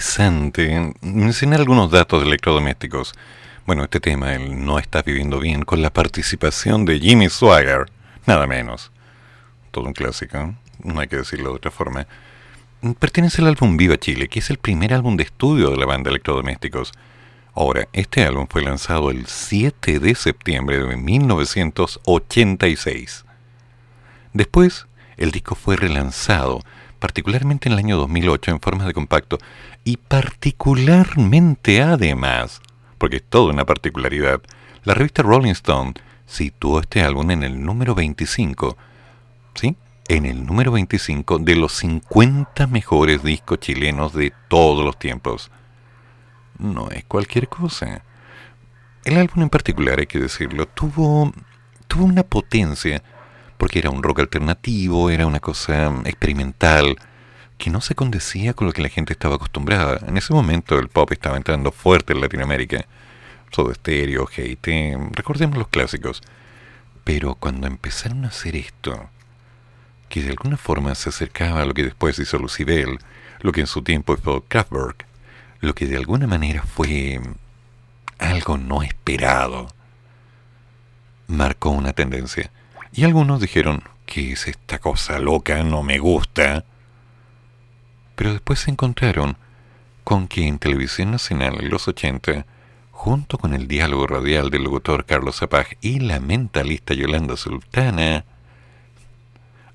interesante mencionar algunos datos de electrodomésticos. Bueno, este tema, el no está viviendo bien, con la participación de Jimmy Swagger, nada menos. Todo un clásico, no hay que decirlo de otra forma. Pertenece al álbum Viva Chile, que es el primer álbum de estudio de la banda Electrodomésticos. Ahora, este álbum fue lanzado el 7 de septiembre de 1986. Después, el disco fue relanzado, particularmente en el año 2008 en forma de compacto, y particularmente además, porque es toda una particularidad, la revista Rolling Stone situó este álbum en el número 25, ¿sí? En el número 25 de los 50 mejores discos chilenos de todos los tiempos. No es cualquier cosa. El álbum en particular, hay que decirlo, tuvo, tuvo una potencia porque era un rock alternativo, era una cosa experimental, que no se condecía con lo que la gente estaba acostumbrada. En ese momento el pop estaba entrando fuerte en Latinoamérica. Soda Stereo, Hate, recordemos los clásicos. Pero cuando empezaron a hacer esto, que de alguna forma se acercaba a lo que después hizo Lucibel, lo que en su tiempo fue Kraftwerk, lo que de alguna manera fue algo no esperado, marcó una tendencia. Y algunos dijeron, ¿qué es esta cosa loca? No me gusta. Pero después se encontraron con que en Televisión Nacional en los 80, junto con el diálogo radial del locutor Carlos Zapag y la mentalista Yolanda Sultana,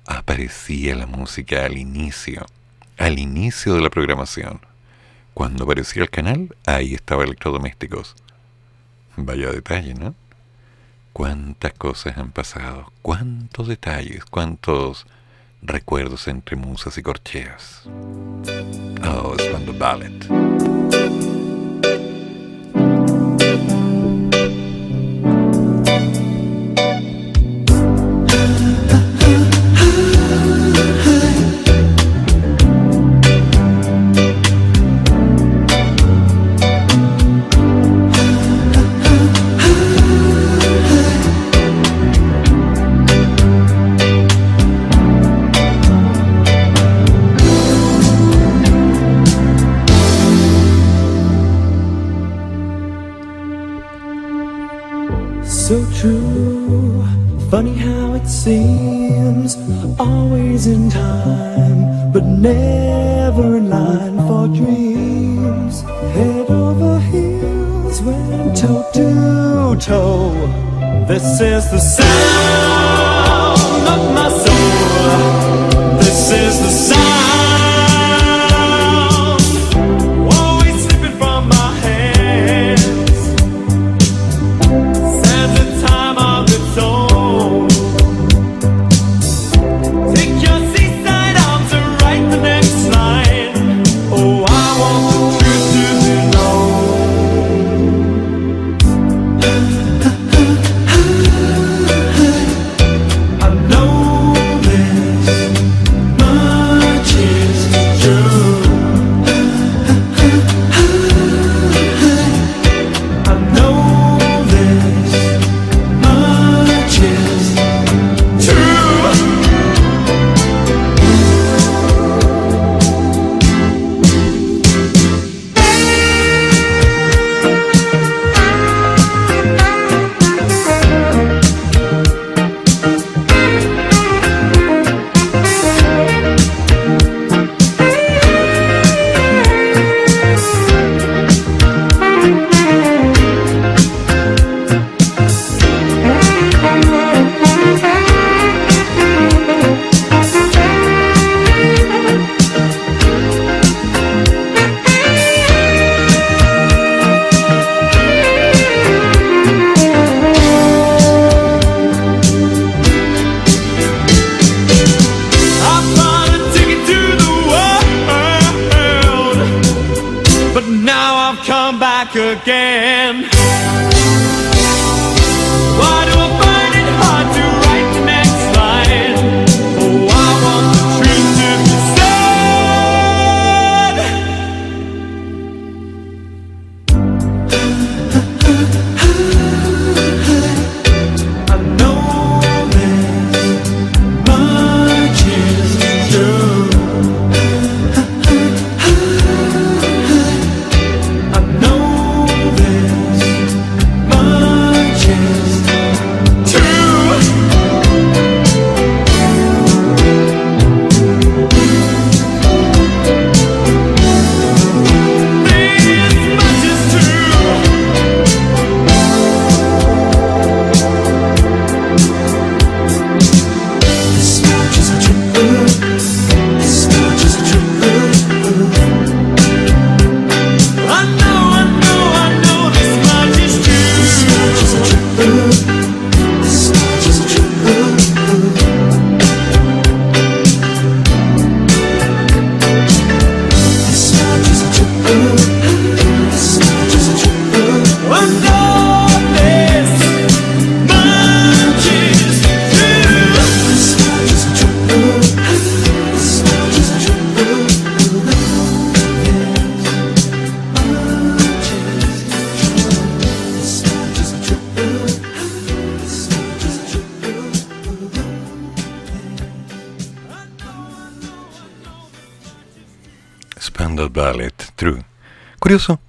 aparecía la música al inicio, al inicio de la programación. Cuando aparecía el canal, ahí estaba Electrodomésticos. Vaya detalle, ¿no? cuántas cosas han pasado, cuántos detalles, cuántos recuerdos entre musas y corcheas. Oh, es cuando ballet.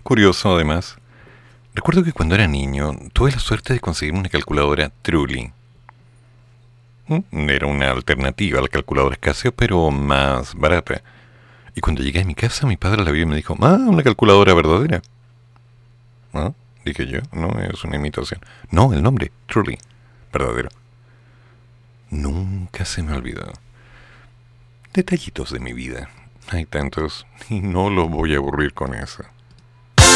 curioso además. Recuerdo que cuando era niño tuve la suerte de conseguir una calculadora Truly. Mm, era una alternativa a la calculadora Casio, pero más barata. Y cuando llegué a mi casa, mi padre la vio y me dijo, ah, una calculadora verdadera. Dije yo, no, es una imitación. No, el nombre, Truly, verdadero. Nunca se me olvidó. Detallitos de mi vida. Hay tantos y no los voy a aburrir con eso.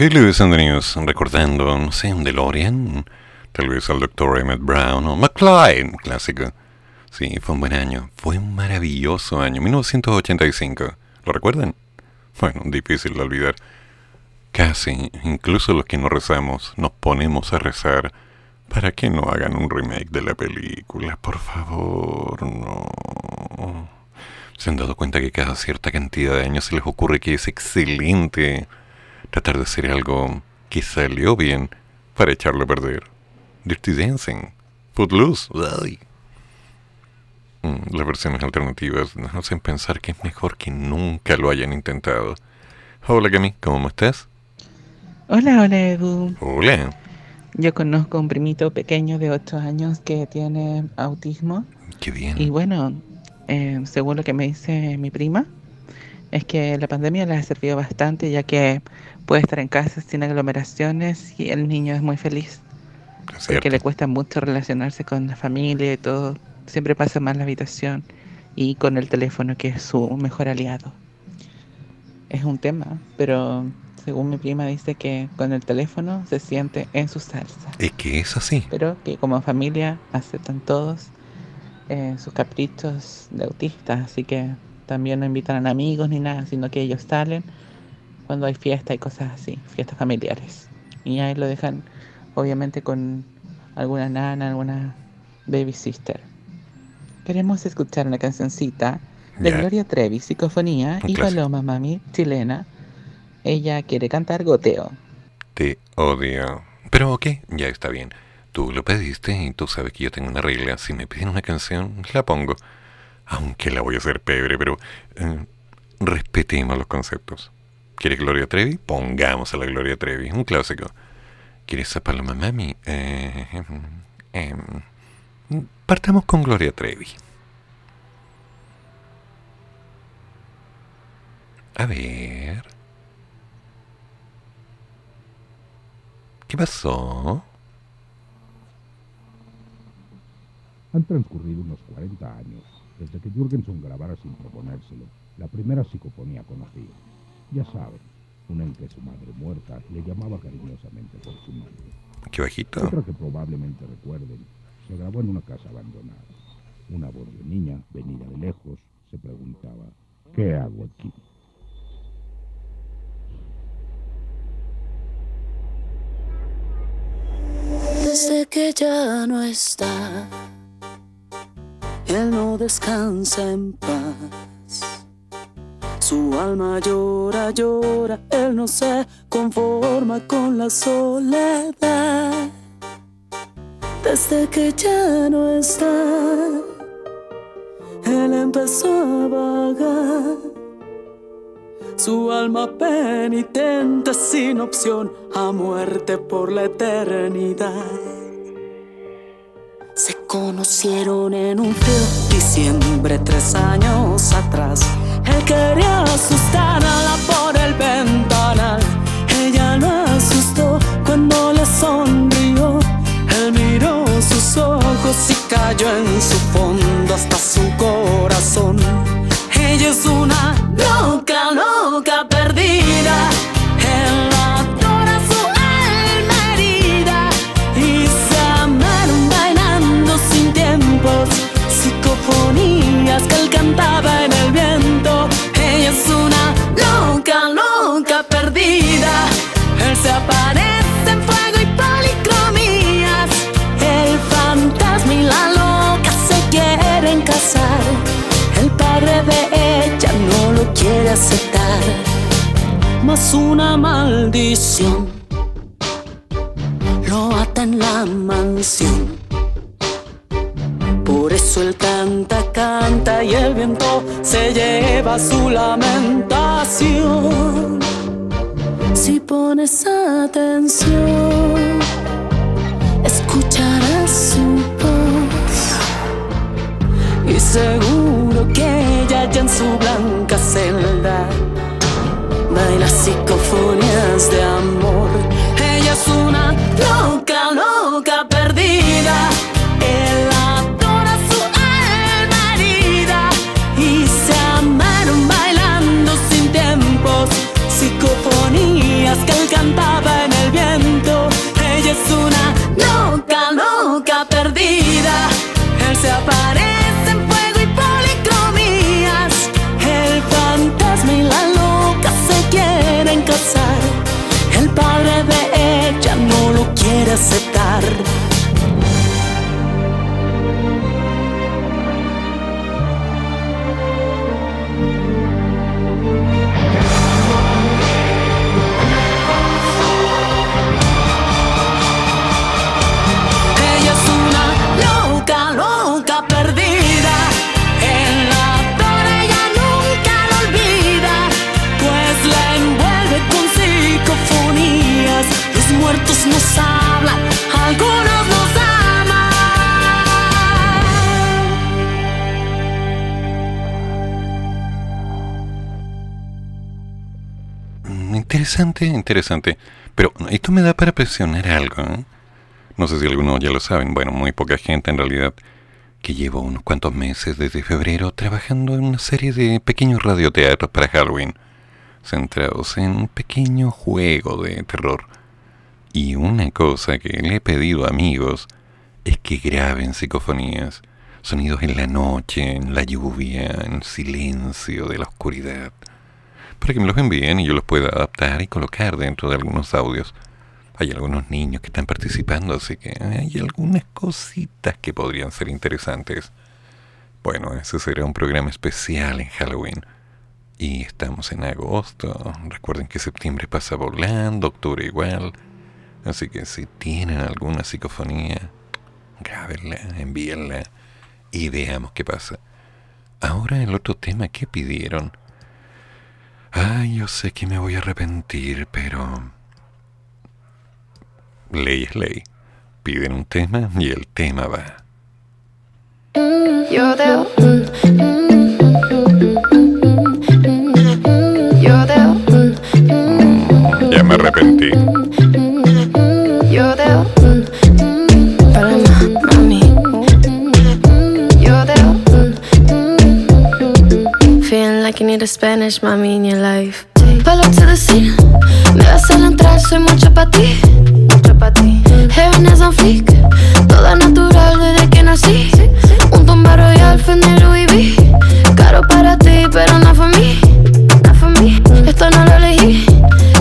Hey Lewis and the News, recordando, no sé, un DeLorean, tal vez al Dr. Emmett Brown o McLean, clásico. Sí, fue un buen año, fue un maravilloso año, 1985. ¿Lo recuerdan? Bueno, difícil de olvidar. Casi, incluso los que no rezamos, nos ponemos a rezar para que no hagan un remake de la película, por favor, no. ¿Se han dado cuenta que cada cierta cantidad de años se les ocurre que es excelente? tratar de hacer algo que salió bien para echarlo a perder. Dirty Dancing, Footloose, ¡ay! Mm, las versiones alternativas nos hacen pensar que es mejor que nunca lo hayan intentado. Hola Cami, ¿cómo estás? Hola, hola Edu. Hola. Yo conozco un primito pequeño de 8 años que tiene autismo. Qué bien. Y bueno, eh, según lo que me dice mi prima, es que la pandemia le ha servido bastante ya que puede estar en casa sin aglomeraciones y el niño es muy feliz. Porque le cuesta mucho relacionarse con la familia y todo. Siempre pasa más la habitación y con el teléfono que es su mejor aliado. Es un tema, pero según mi prima dice que con el teléfono se siente en su salsa. Es que es así. Pero que como familia aceptan todos eh, sus caprichos de autistas, así que también no invitan a amigos ni nada, sino que ellos salen cuando hay fiesta y cosas así, fiestas familiares. Y ahí lo dejan obviamente con alguna nana, alguna baby sister. Queremos escuchar una cancioncita de. Gloria Trevi, Psicofonía, Un y clásico. Paloma Mami, chilena. Ella quiere cantar goteo. Te odio. Pero ok, ya está bien. Tú lo pediste y tú sabes que yo tengo una regla. Si me piden una canción, la pongo. Aunque la voy a hacer pebre, pero eh, respetemos los conceptos. ¿Quieres Gloria Trevi? Pongamos a la Gloria Trevi. Un clásico. ¿Quieres a Paloma Mami? Eh, em, em, partamos con Gloria Trevi. A ver. ¿Qué pasó? Han transcurrido unos 40 años desde que Jürgenson grabara sin proponérselo la primera psicofonía conocida. Ya saben, una en que su madre muerta le llamaba cariñosamente por su nombre. Qué bajito. Otra que probablemente recuerden se grabó en una casa abandonada. Una voz de niña, venida de lejos, se preguntaba, ¿qué hago aquí? Desde que ya no está, él no descansa en paz. Su alma llora, llora, él no se conforma con la soledad. Desde que ya no está, él empezó a vagar. Su alma penitente sin opción a muerte por la eternidad. Conocieron en un frío diciembre tres años atrás. Él quería asustarla por el ventanal. Ella lo asustó cuando le sonrió. Él miró sus ojos y cayó en su fondo hasta su corazón. Ella es una loca, loca quiere aceptar. Más una maldición lo ata en la mansión. Por eso él canta, canta y el viento se lleva su lamentación. Si pones atención, escucharás su. Seguro que ella ya en su blanca celda baila psicofonías de amor. Ella es una loca, loca perdida. Él adora su alma herida y se amaron bailando sin tiempos. Psicofonías que él cantaba en el viento. Ella es una loca, loca perdida. Él se aparece Aceptar, ella es una loca, loca perdida. En la torre, ella nunca lo olvida, pues la envuelve con psicofonías. Los muertos no saben. Interesante, interesante. Pero esto me da para presionar algo. ¿eh? No sé si algunos ya lo saben. Bueno, muy poca gente en realidad. Que llevo unos cuantos meses desde febrero trabajando en una serie de pequeños radioteatros para Halloween. Centrados en un pequeño juego de terror. Y una cosa que le he pedido a amigos es que graben psicofonías. Sonidos en la noche, en la lluvia, en silencio de la oscuridad para que me los envíen y yo los pueda adaptar y colocar dentro de algunos audios. Hay algunos niños que están participando, así que hay algunas cositas que podrían ser interesantes. Bueno, ese será un programa especial en Halloween. Y estamos en agosto. Recuerden que septiembre pasa volando, octubre igual. Así que si tienen alguna psicofonía, grábenla, envíenla y veamos qué pasa. Ahora el otro tema que pidieron Ay, yo sé que me voy a arrepentir, pero... Ley es ley. Piden un tema y el tema va. There. Ya me arrepentí. Spanish mommy in your life. Up to the. Me vas a entrar, soy mucho pa' ti. Mucho pa' ti. Heaven is on fleek. Toda natural desde que nací. Un tumba royal, Fendi Louis V. Caro para ti, pero no for me. No for me. Esto no lo elegí.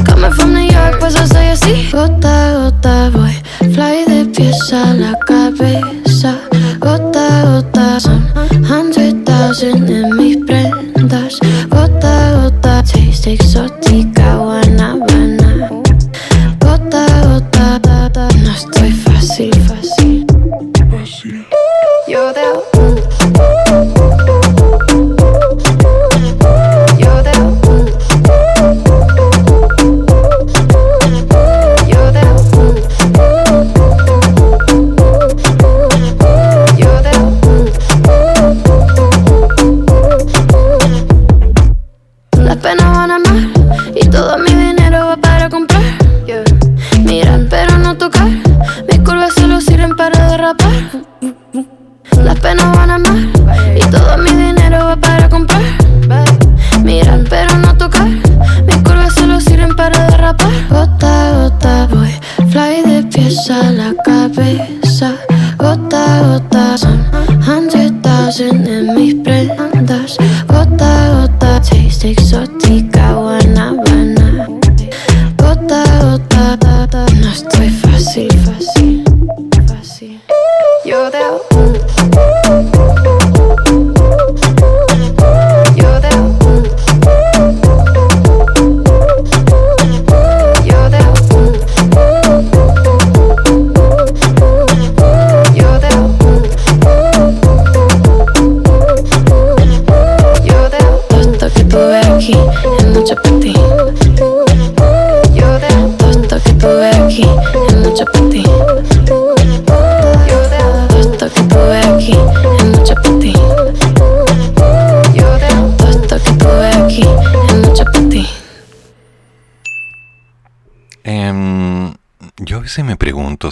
Coming from New York, pues yo soy así. Gota a gota voy. Fly de pies a la cabeza.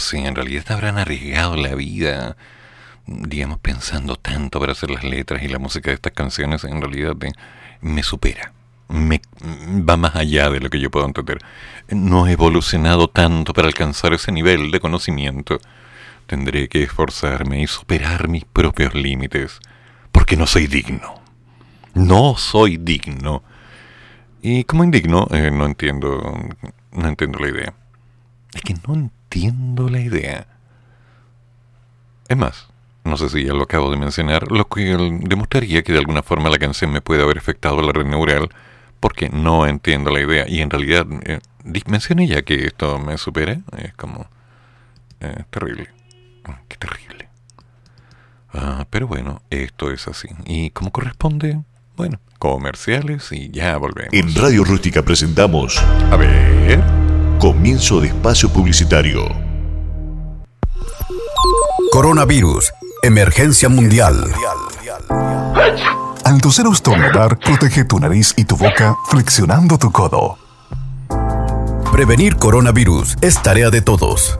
Si en realidad habrán arriesgado la vida, digamos, pensando tanto para hacer las letras y la música de estas canciones, en realidad me supera. Me, va más allá de lo que yo puedo entender. No he evolucionado tanto para alcanzar ese nivel de conocimiento. Tendré que esforzarme y superar mis propios límites, porque no soy digno. No soy digno. Y como indigno, eh, no entiendo, no entiendo la idea. Es que no entiendo la idea. Es más, no sé si ya lo acabo de mencionar, lo que demostraría que de alguna forma la canción me puede haber afectado la red neural porque no entiendo la idea. Y en realidad, eh, mencioné ya que esto me supera. Es como... eh, terrible. Qué terrible. Ah, pero bueno, esto es así. Y como corresponde, bueno, comerciales y ya volvemos. En Radio Rústica presentamos A ver. Comienzo de espacio publicitario. Coronavirus. Emergencia mundial. Al toser o estornudar, protege tu nariz y tu boca flexionando tu codo. Prevenir coronavirus es tarea de todos.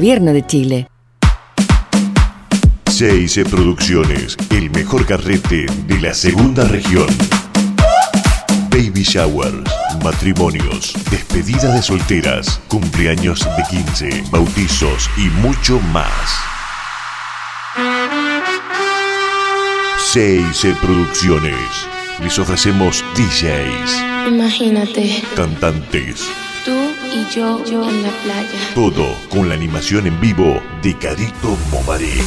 de Chile. CIC Producciones, el mejor carrete de la segunda región. Baby showers, matrimonios, despedida de solteras, cumpleaños de 15, bautizos y mucho más. CIC Producciones. Les ofrecemos DJs, Imagínate, cantantes, y yo, yo en la playa. todo con la animación en vivo de Carito Momaré.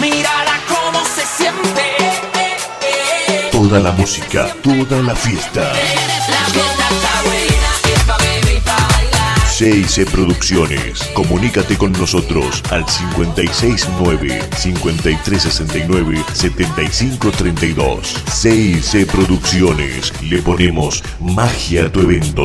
Mírala cómo se siente. Toda la música, toda la fiesta. CIC Producciones. Comunícate con nosotros al 569-5369-7532. CIC Producciones. Le ponemos magia a tu evento.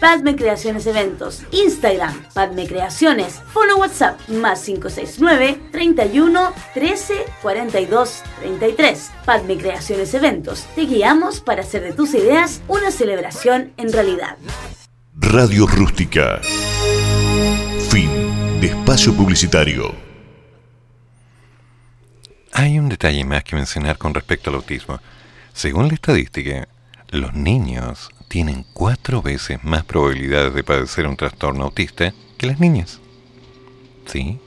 Padme Creaciones Eventos, Instagram, Padme Creaciones, Fono WhatsApp, más 569 31 13 42 33. Padme Creaciones Eventos, te guiamos para hacer de tus ideas una celebración en realidad. Radio Rústica. Fin de espacio publicitario. Hay un detalle más que mencionar con respecto al autismo. Según la estadística, los niños tienen cuatro veces más probabilidades de padecer un trastorno autista que las niñas. ¿Sí?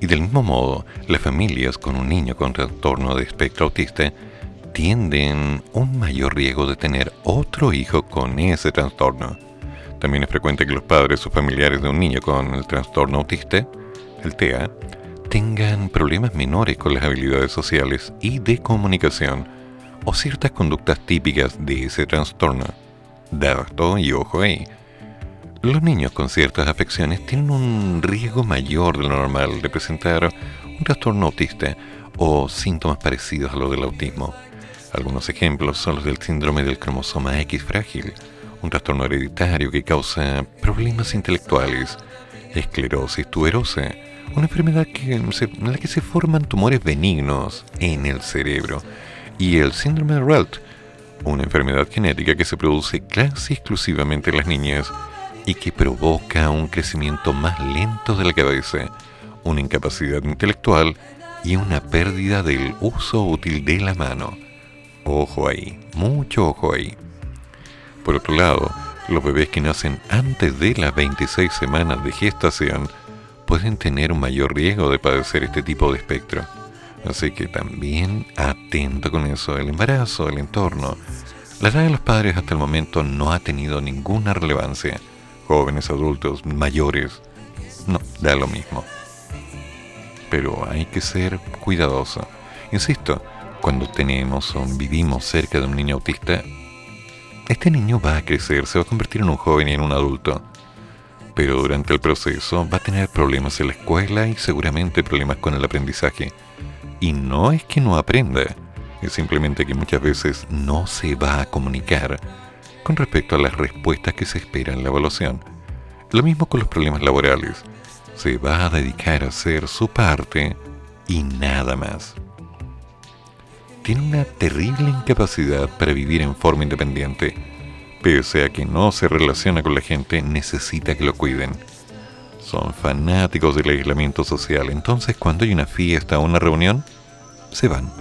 Y del mismo modo, las familias con un niño con trastorno de espectro autista tienden un mayor riesgo de tener otro hijo con ese trastorno. También es frecuente que los padres o familiares de un niño con el trastorno autista, el TEA, tengan problemas menores con las habilidades sociales y de comunicación o ciertas conductas típicas de ese trastorno. Dato y ojo ahí. Los niños con ciertas afecciones tienen un riesgo mayor de lo normal de presentar un trastorno autista o síntomas parecidos a los del autismo. Algunos ejemplos son los del síndrome del cromosoma X frágil, un trastorno hereditario que causa problemas intelectuales, esclerosis tuberosa, una enfermedad que se- en la que se forman tumores benignos en el cerebro, y el síndrome de Rett, una enfermedad genética que se produce casi exclusivamente en las niñas y que provoca un crecimiento más lento de la cabeza, una incapacidad intelectual y una pérdida del uso útil de la mano. Ojo ahí, mucho ojo ahí. Por otro lado, los bebés que nacen antes de las 26 semanas de gestación pueden tener un mayor riesgo de padecer este tipo de espectro. Así que también atento con eso, el embarazo, el entorno. La edad de los padres hasta el momento no ha tenido ninguna relevancia. Jóvenes, adultos, mayores, no, da lo mismo. Pero hay que ser cuidadoso. Insisto, cuando tenemos o vivimos cerca de un niño autista, este niño va a crecer, se va a convertir en un joven y en un adulto. Pero durante el proceso va a tener problemas en la escuela y seguramente problemas con el aprendizaje. Y no es que no aprenda, es simplemente que muchas veces no se va a comunicar con respecto a las respuestas que se esperan en la evaluación. Lo mismo con los problemas laborales. Se va a dedicar a hacer su parte y nada más. tiene una terrible incapacidad para vivir en forma independiente. Pese a que no se relaciona con la gente, necesita que lo cuiden. Son fanáticos del aislamiento social, entonces cuando hay una fiesta o una reunión, se van.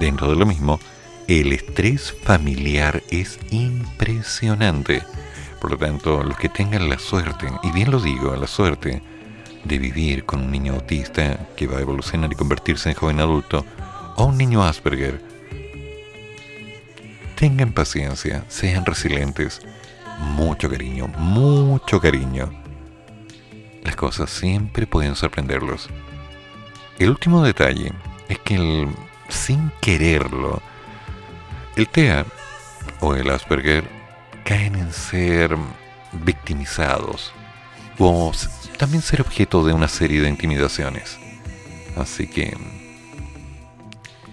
Dentro de lo mismo, el estrés familiar es impresionante. Por lo tanto, los que tengan la suerte, y bien lo digo, la suerte, de vivir con un niño autista que va a evolucionar y convertirse en joven adulto, o un niño Asperger, tengan paciencia, sean resilientes, mucho cariño, mucho cariño. Las cosas siempre pueden sorprenderlos. El último detalle es que el, sin quererlo, el TEA o el Asperger caen en ser victimizados o también ser objeto de una serie de intimidaciones. Así que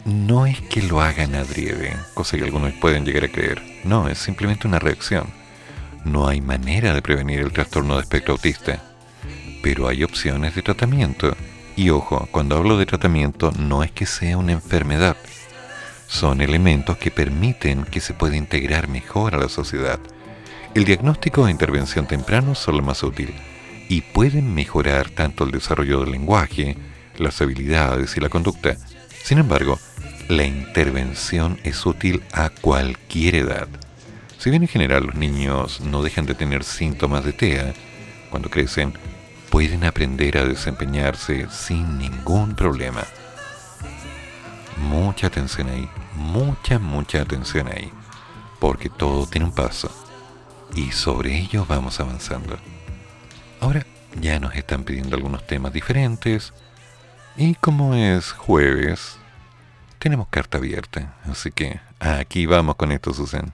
no es que lo hagan adriede, cosa que algunos pueden llegar a creer. No, es simplemente una reacción. No hay manera de prevenir el trastorno de espectro autista, pero hay opciones de tratamiento. Y ojo, cuando hablo de tratamiento no es que sea una enfermedad, son elementos que permiten que se pueda integrar mejor a la sociedad. El diagnóstico e intervención temprano son lo más útil y pueden mejorar tanto el desarrollo del lenguaje, las habilidades y la conducta. Sin embargo, la intervención es útil a cualquier edad. Si bien en general los niños no dejan de tener síntomas de TEA, cuando crecen pueden aprender a desempeñarse sin ningún problema. Mucha atención ahí, mucha, mucha atención ahí, porque todo tiene un paso y sobre ello vamos avanzando. Ahora ya nos están pidiendo algunos temas diferentes y como es jueves, tenemos carta abierta, así que aquí vamos con esto, Susan.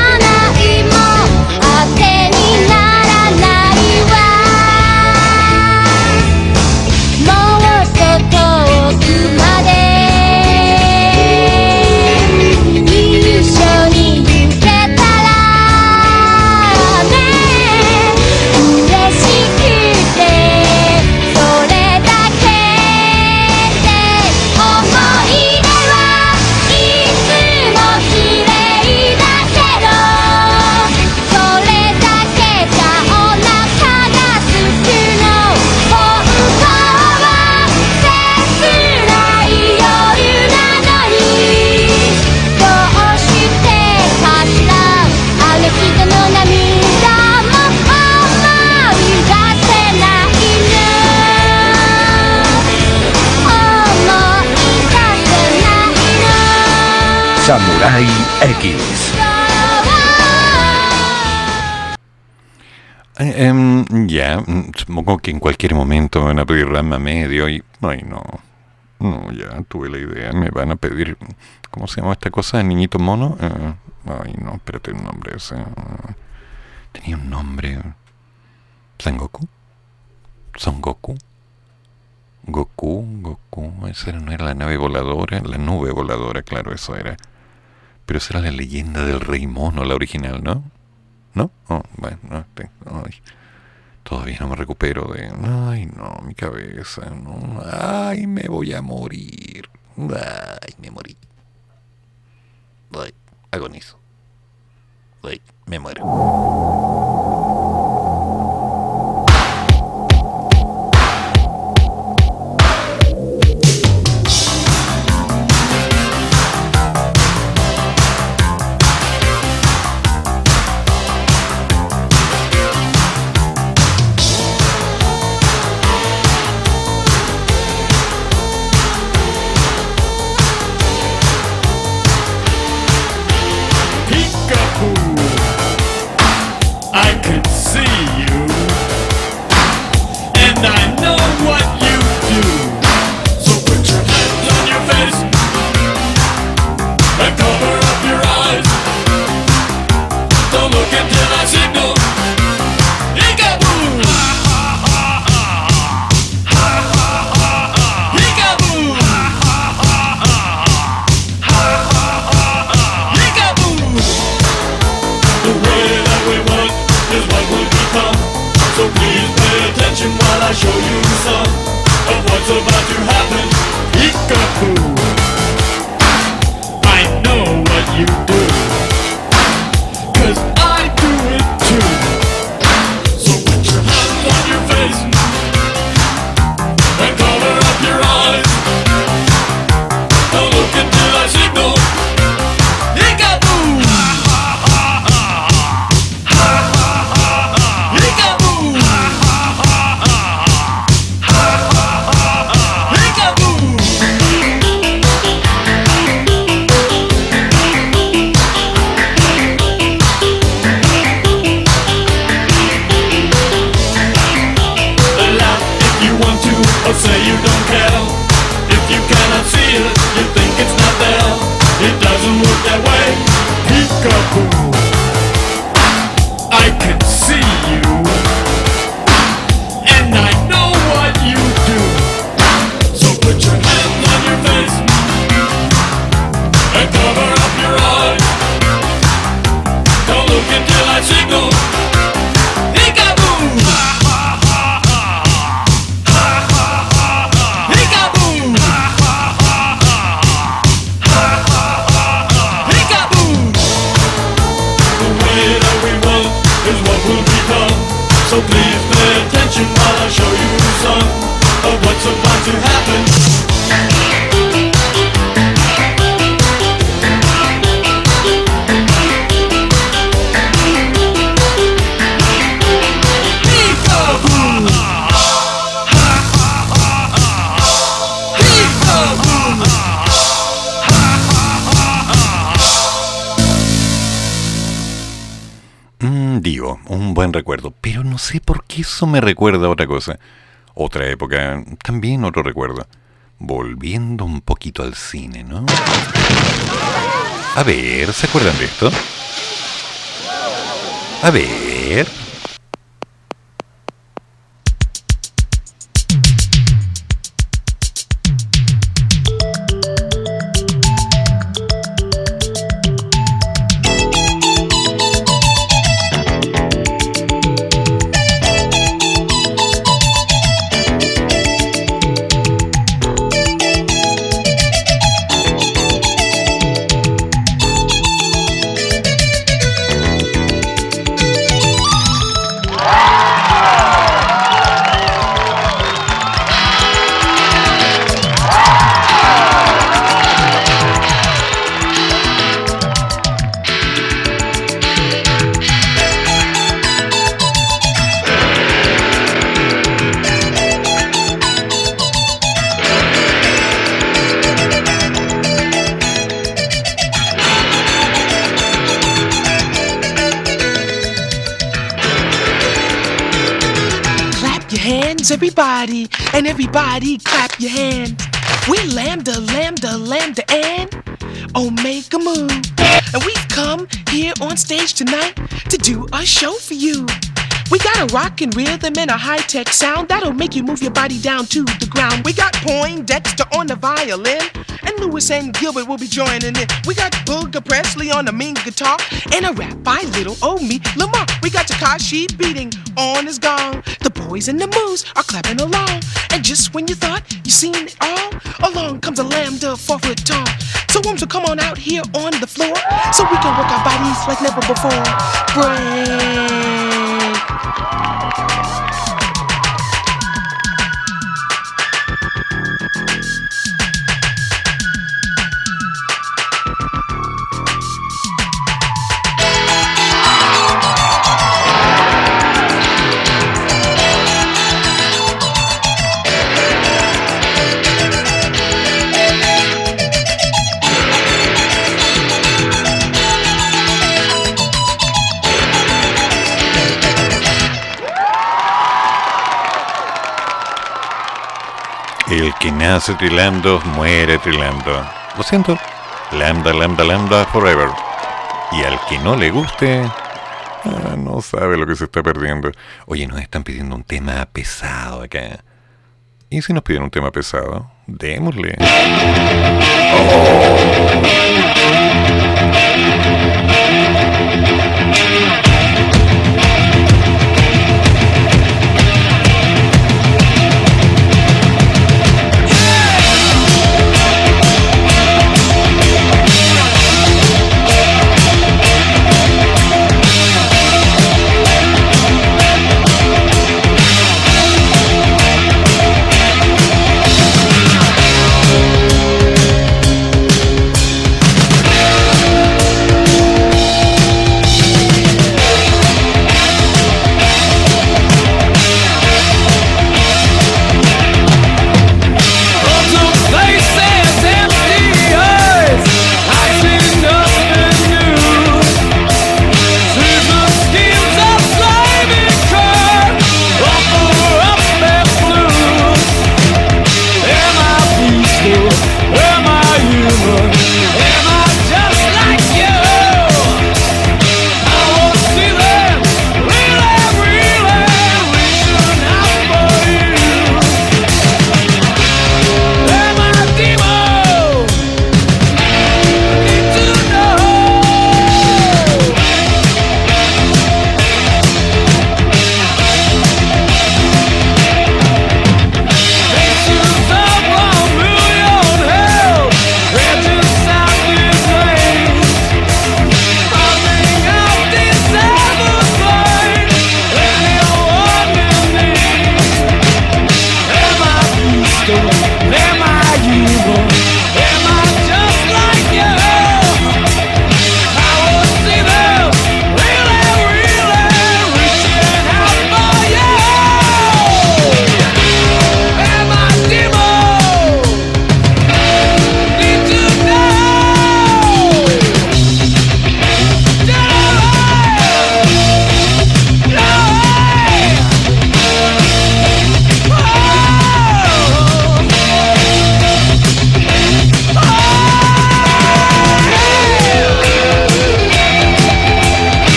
Samurai X. Eh, em, ya, mm, supongo que en cualquier momento me van a pedir rama medio y... Ay, no. No, ya tuve la idea. Me van a pedir... ¿Cómo se llama esta cosa? ¿Niñito mono? Eh, ay, no, espérate un nombre ese. eh, Tenía un nombre... ¿Sangoku? ¿Son Goku? Goku, Goku, esa no era la nave voladora, la nube voladora, claro, eso era. Pero esa era la leyenda del rey mono, la original, ¿no? ¿No? Oh, bueno, no, te- ay, todavía no me recupero de... Ay, no, mi cabeza, no. Ay, me voy a morir. Ay, me morí. Ay, agonizo. Ay, me muero. Un buen recuerdo, pero no sé por qué eso me recuerda a otra cosa. Otra época, también otro recuerdo. Volviendo un poquito al cine, ¿no? A ver, ¿se acuerdan de esto? A ver. Everybody clap your hands. We lambda, lambda, lambda, and Omega move. And we've come here on stage tonight to do a show for you. We got a rockin' rhythm and a high-tech sound that'll make you move your body down to the ground. We got Poindexter on the violin, and Lewis and Gilbert will be joining in. We got Booger Presley on the mean guitar, and a rap by little old me, Lamar. We got Takashi beating on his gong. Boys and the moves are clapping along, and just when you thought you seen it all, along comes a lambda four foot tall. So won't you come on out here on the floor, so we can work our bodies like never before. Break. Nace trilando, muere trilando. Lo siento. Lambda, lambda, lambda forever. Y al que no le guste, ah, no sabe lo que se está perdiendo. Oye, nos están pidiendo un tema pesado acá. ¿Y si nos piden un tema pesado? Démosle. Heaven's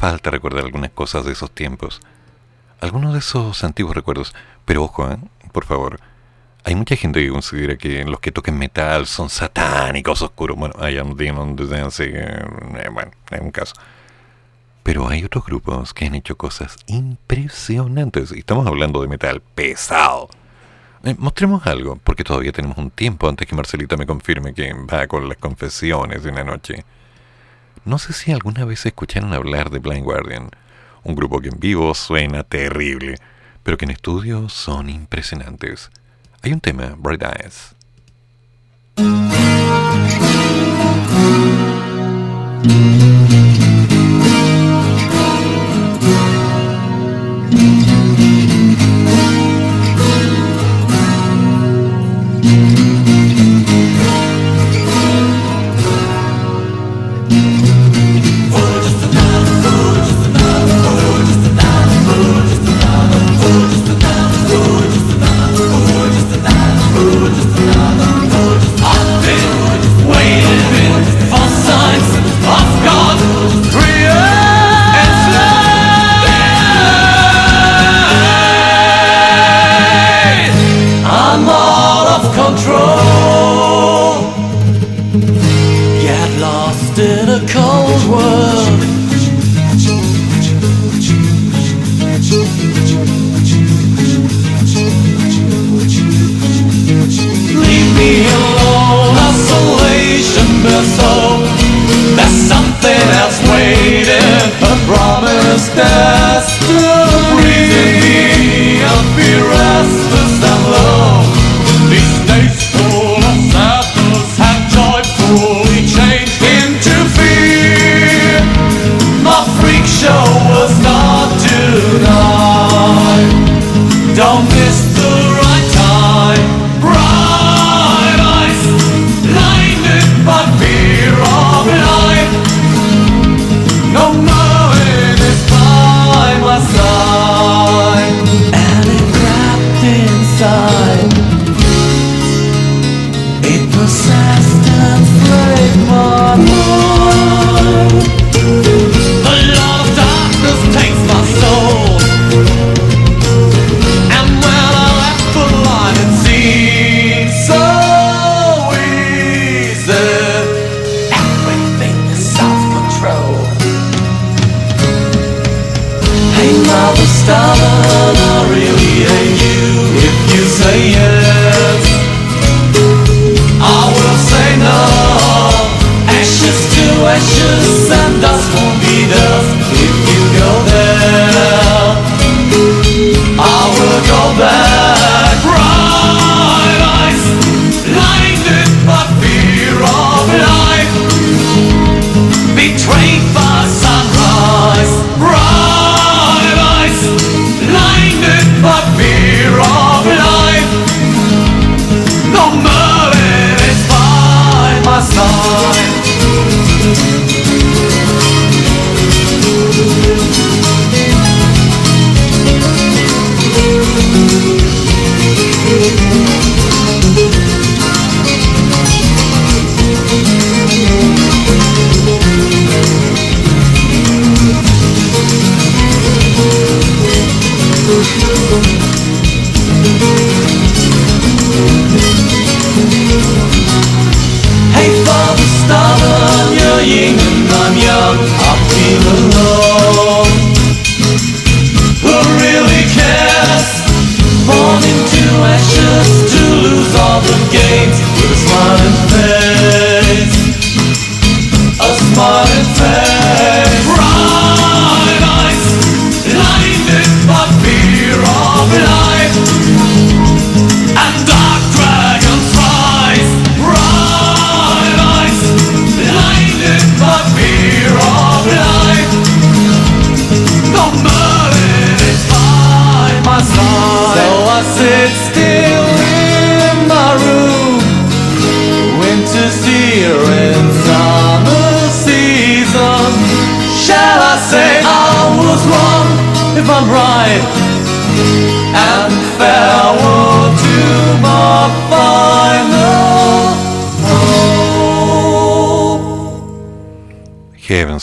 falta recordar algunas cosas de esos tiempos. Algunos de esos antiguos recuerdos. Pero ojo, ¿eh? por favor. Hay mucha gente que considera que los que toquen metal son satánicos, oscuros. Bueno, I am demon, así eh, bueno, es un caso. Pero hay otros grupos que han hecho cosas impresionantes. Y estamos hablando de metal pesado. Eh, mostremos algo, porque todavía tenemos un tiempo antes que Marcelita me confirme que va con las confesiones de una noche. No sé si alguna vez escucharon hablar de Blind Guardian, un grupo que en vivo suena terrible, pero que en estudio son impresionantes. Hay un tema, Bright Eyes.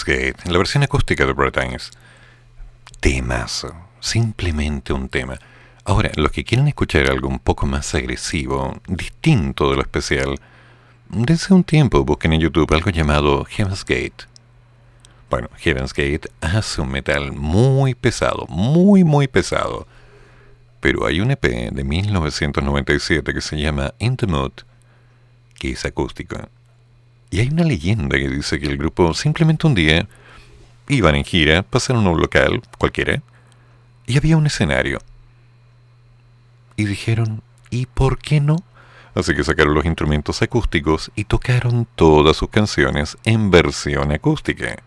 En la versión acústica de Bretagne. Temazo, simplemente un tema. Ahora, los que quieren escuchar algo un poco más agresivo, distinto de lo especial, desde un tiempo busquen en YouTube algo llamado Heaven's Gate. Bueno, Heaven's Gate hace un metal muy pesado, muy, muy pesado. Pero hay un EP de 1997 que se llama In the Mood, que es acústico. Y hay una leyenda que dice que el grupo simplemente un día iban en gira, pasaron a un local cualquiera, y había un escenario. Y dijeron, ¿y por qué no? Así que sacaron los instrumentos acústicos y tocaron todas sus canciones en versión acústica.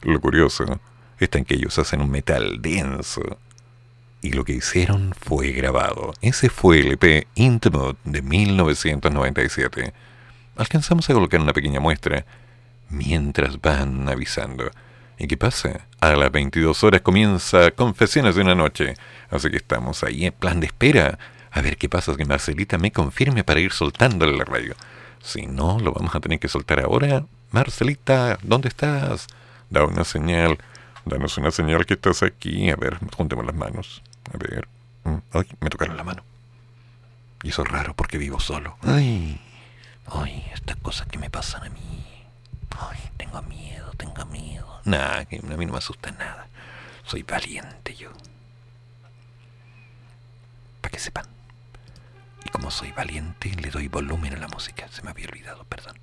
Lo curioso está en que ellos hacen un metal denso. Y lo que hicieron fue grabado. Ese fue el EP Intimate de 1997. Alcanzamos a colocar una pequeña muestra mientras van avisando. ¿Y qué pasa? A las 22 horas comienza Confesiones de una noche. Así que estamos ahí en plan de espera. A ver qué pasa que Marcelita me confirme para ir soltándole la radio. Si no, lo vamos a tener que soltar ahora. Marcelita, ¿dónde estás? Da una señal. Danos una señal que estás aquí. A ver, juntemos las manos. A ver. Mm, Ay, me tocaron la mano. Y eso es raro porque vivo solo. Ay, ay, estas cosas que me pasan a mí. Ay, tengo miedo, tengo miedo. Nada, que a mí no me asusta nada. Soy valiente yo. Para que sepan. Y como soy valiente, le doy volumen a la música. Se me había olvidado, perdón.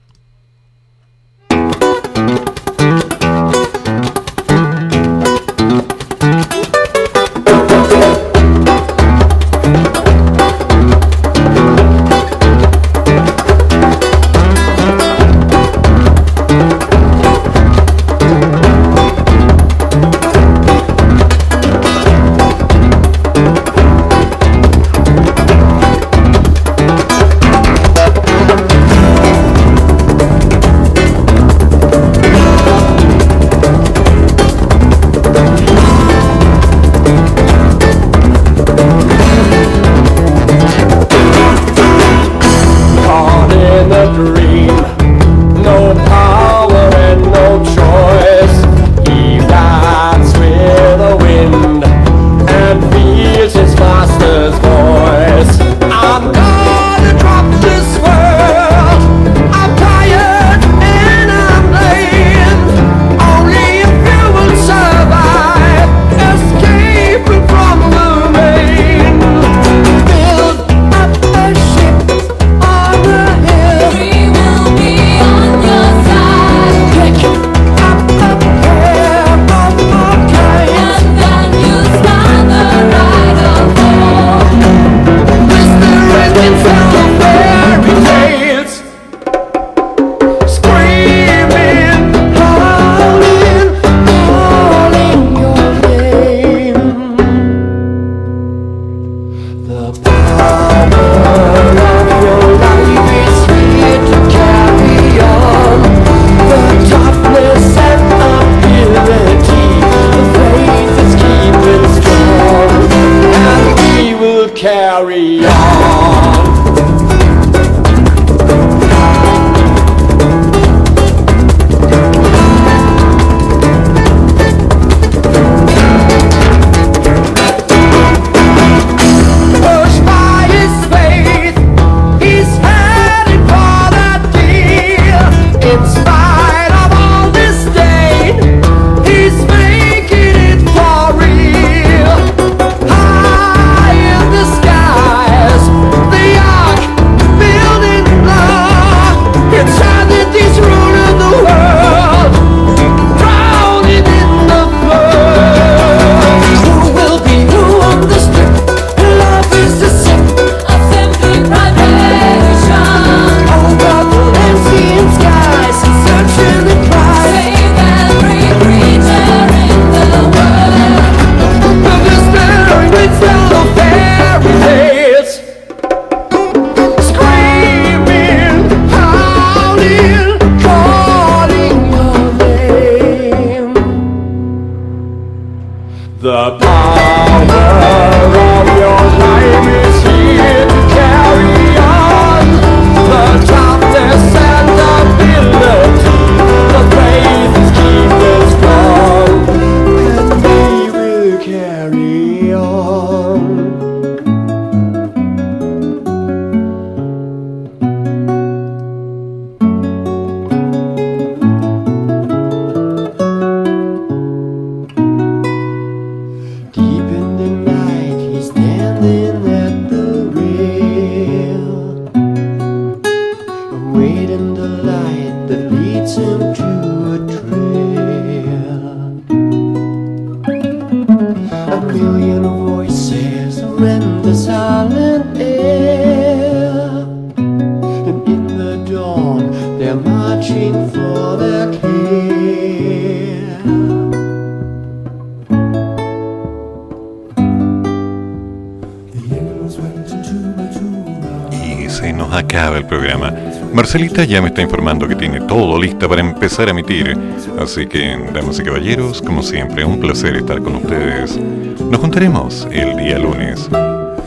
Marcelita ya me está informando que tiene todo listo para empezar a emitir. Así que, damas y caballeros, como siempre, un placer estar con ustedes. Nos juntaremos el día lunes.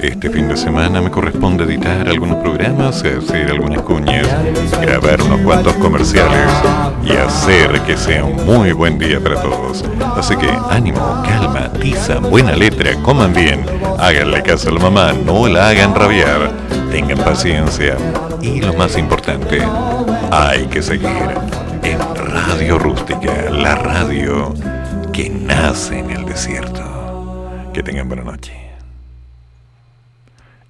Este fin de semana me corresponde editar algunos programas, hacer algunas cuñas, grabar unos cuantos comerciales y hacer que sea un muy buen día para todos. Así que ánimo, calma, tiza, buena letra, coman bien, háganle caso a la mamá, no la hagan rabiar, tengan paciencia y lo más importante, hay que seguir en Radio Rústica, la radio que nace en el desierto. Que tengan buena noche.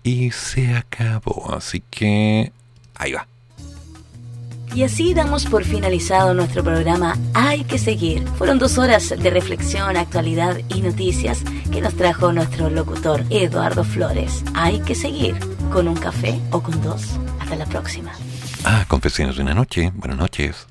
Y se acabó, así que ahí va. Y así damos por finalizado nuestro programa Hay que seguir. Fueron dos horas de reflexión, actualidad y noticias que nos trajo nuestro locutor Eduardo Flores. Hay que seguir con un café o con dos. Ah, confesiones de una noche. Buenas noches.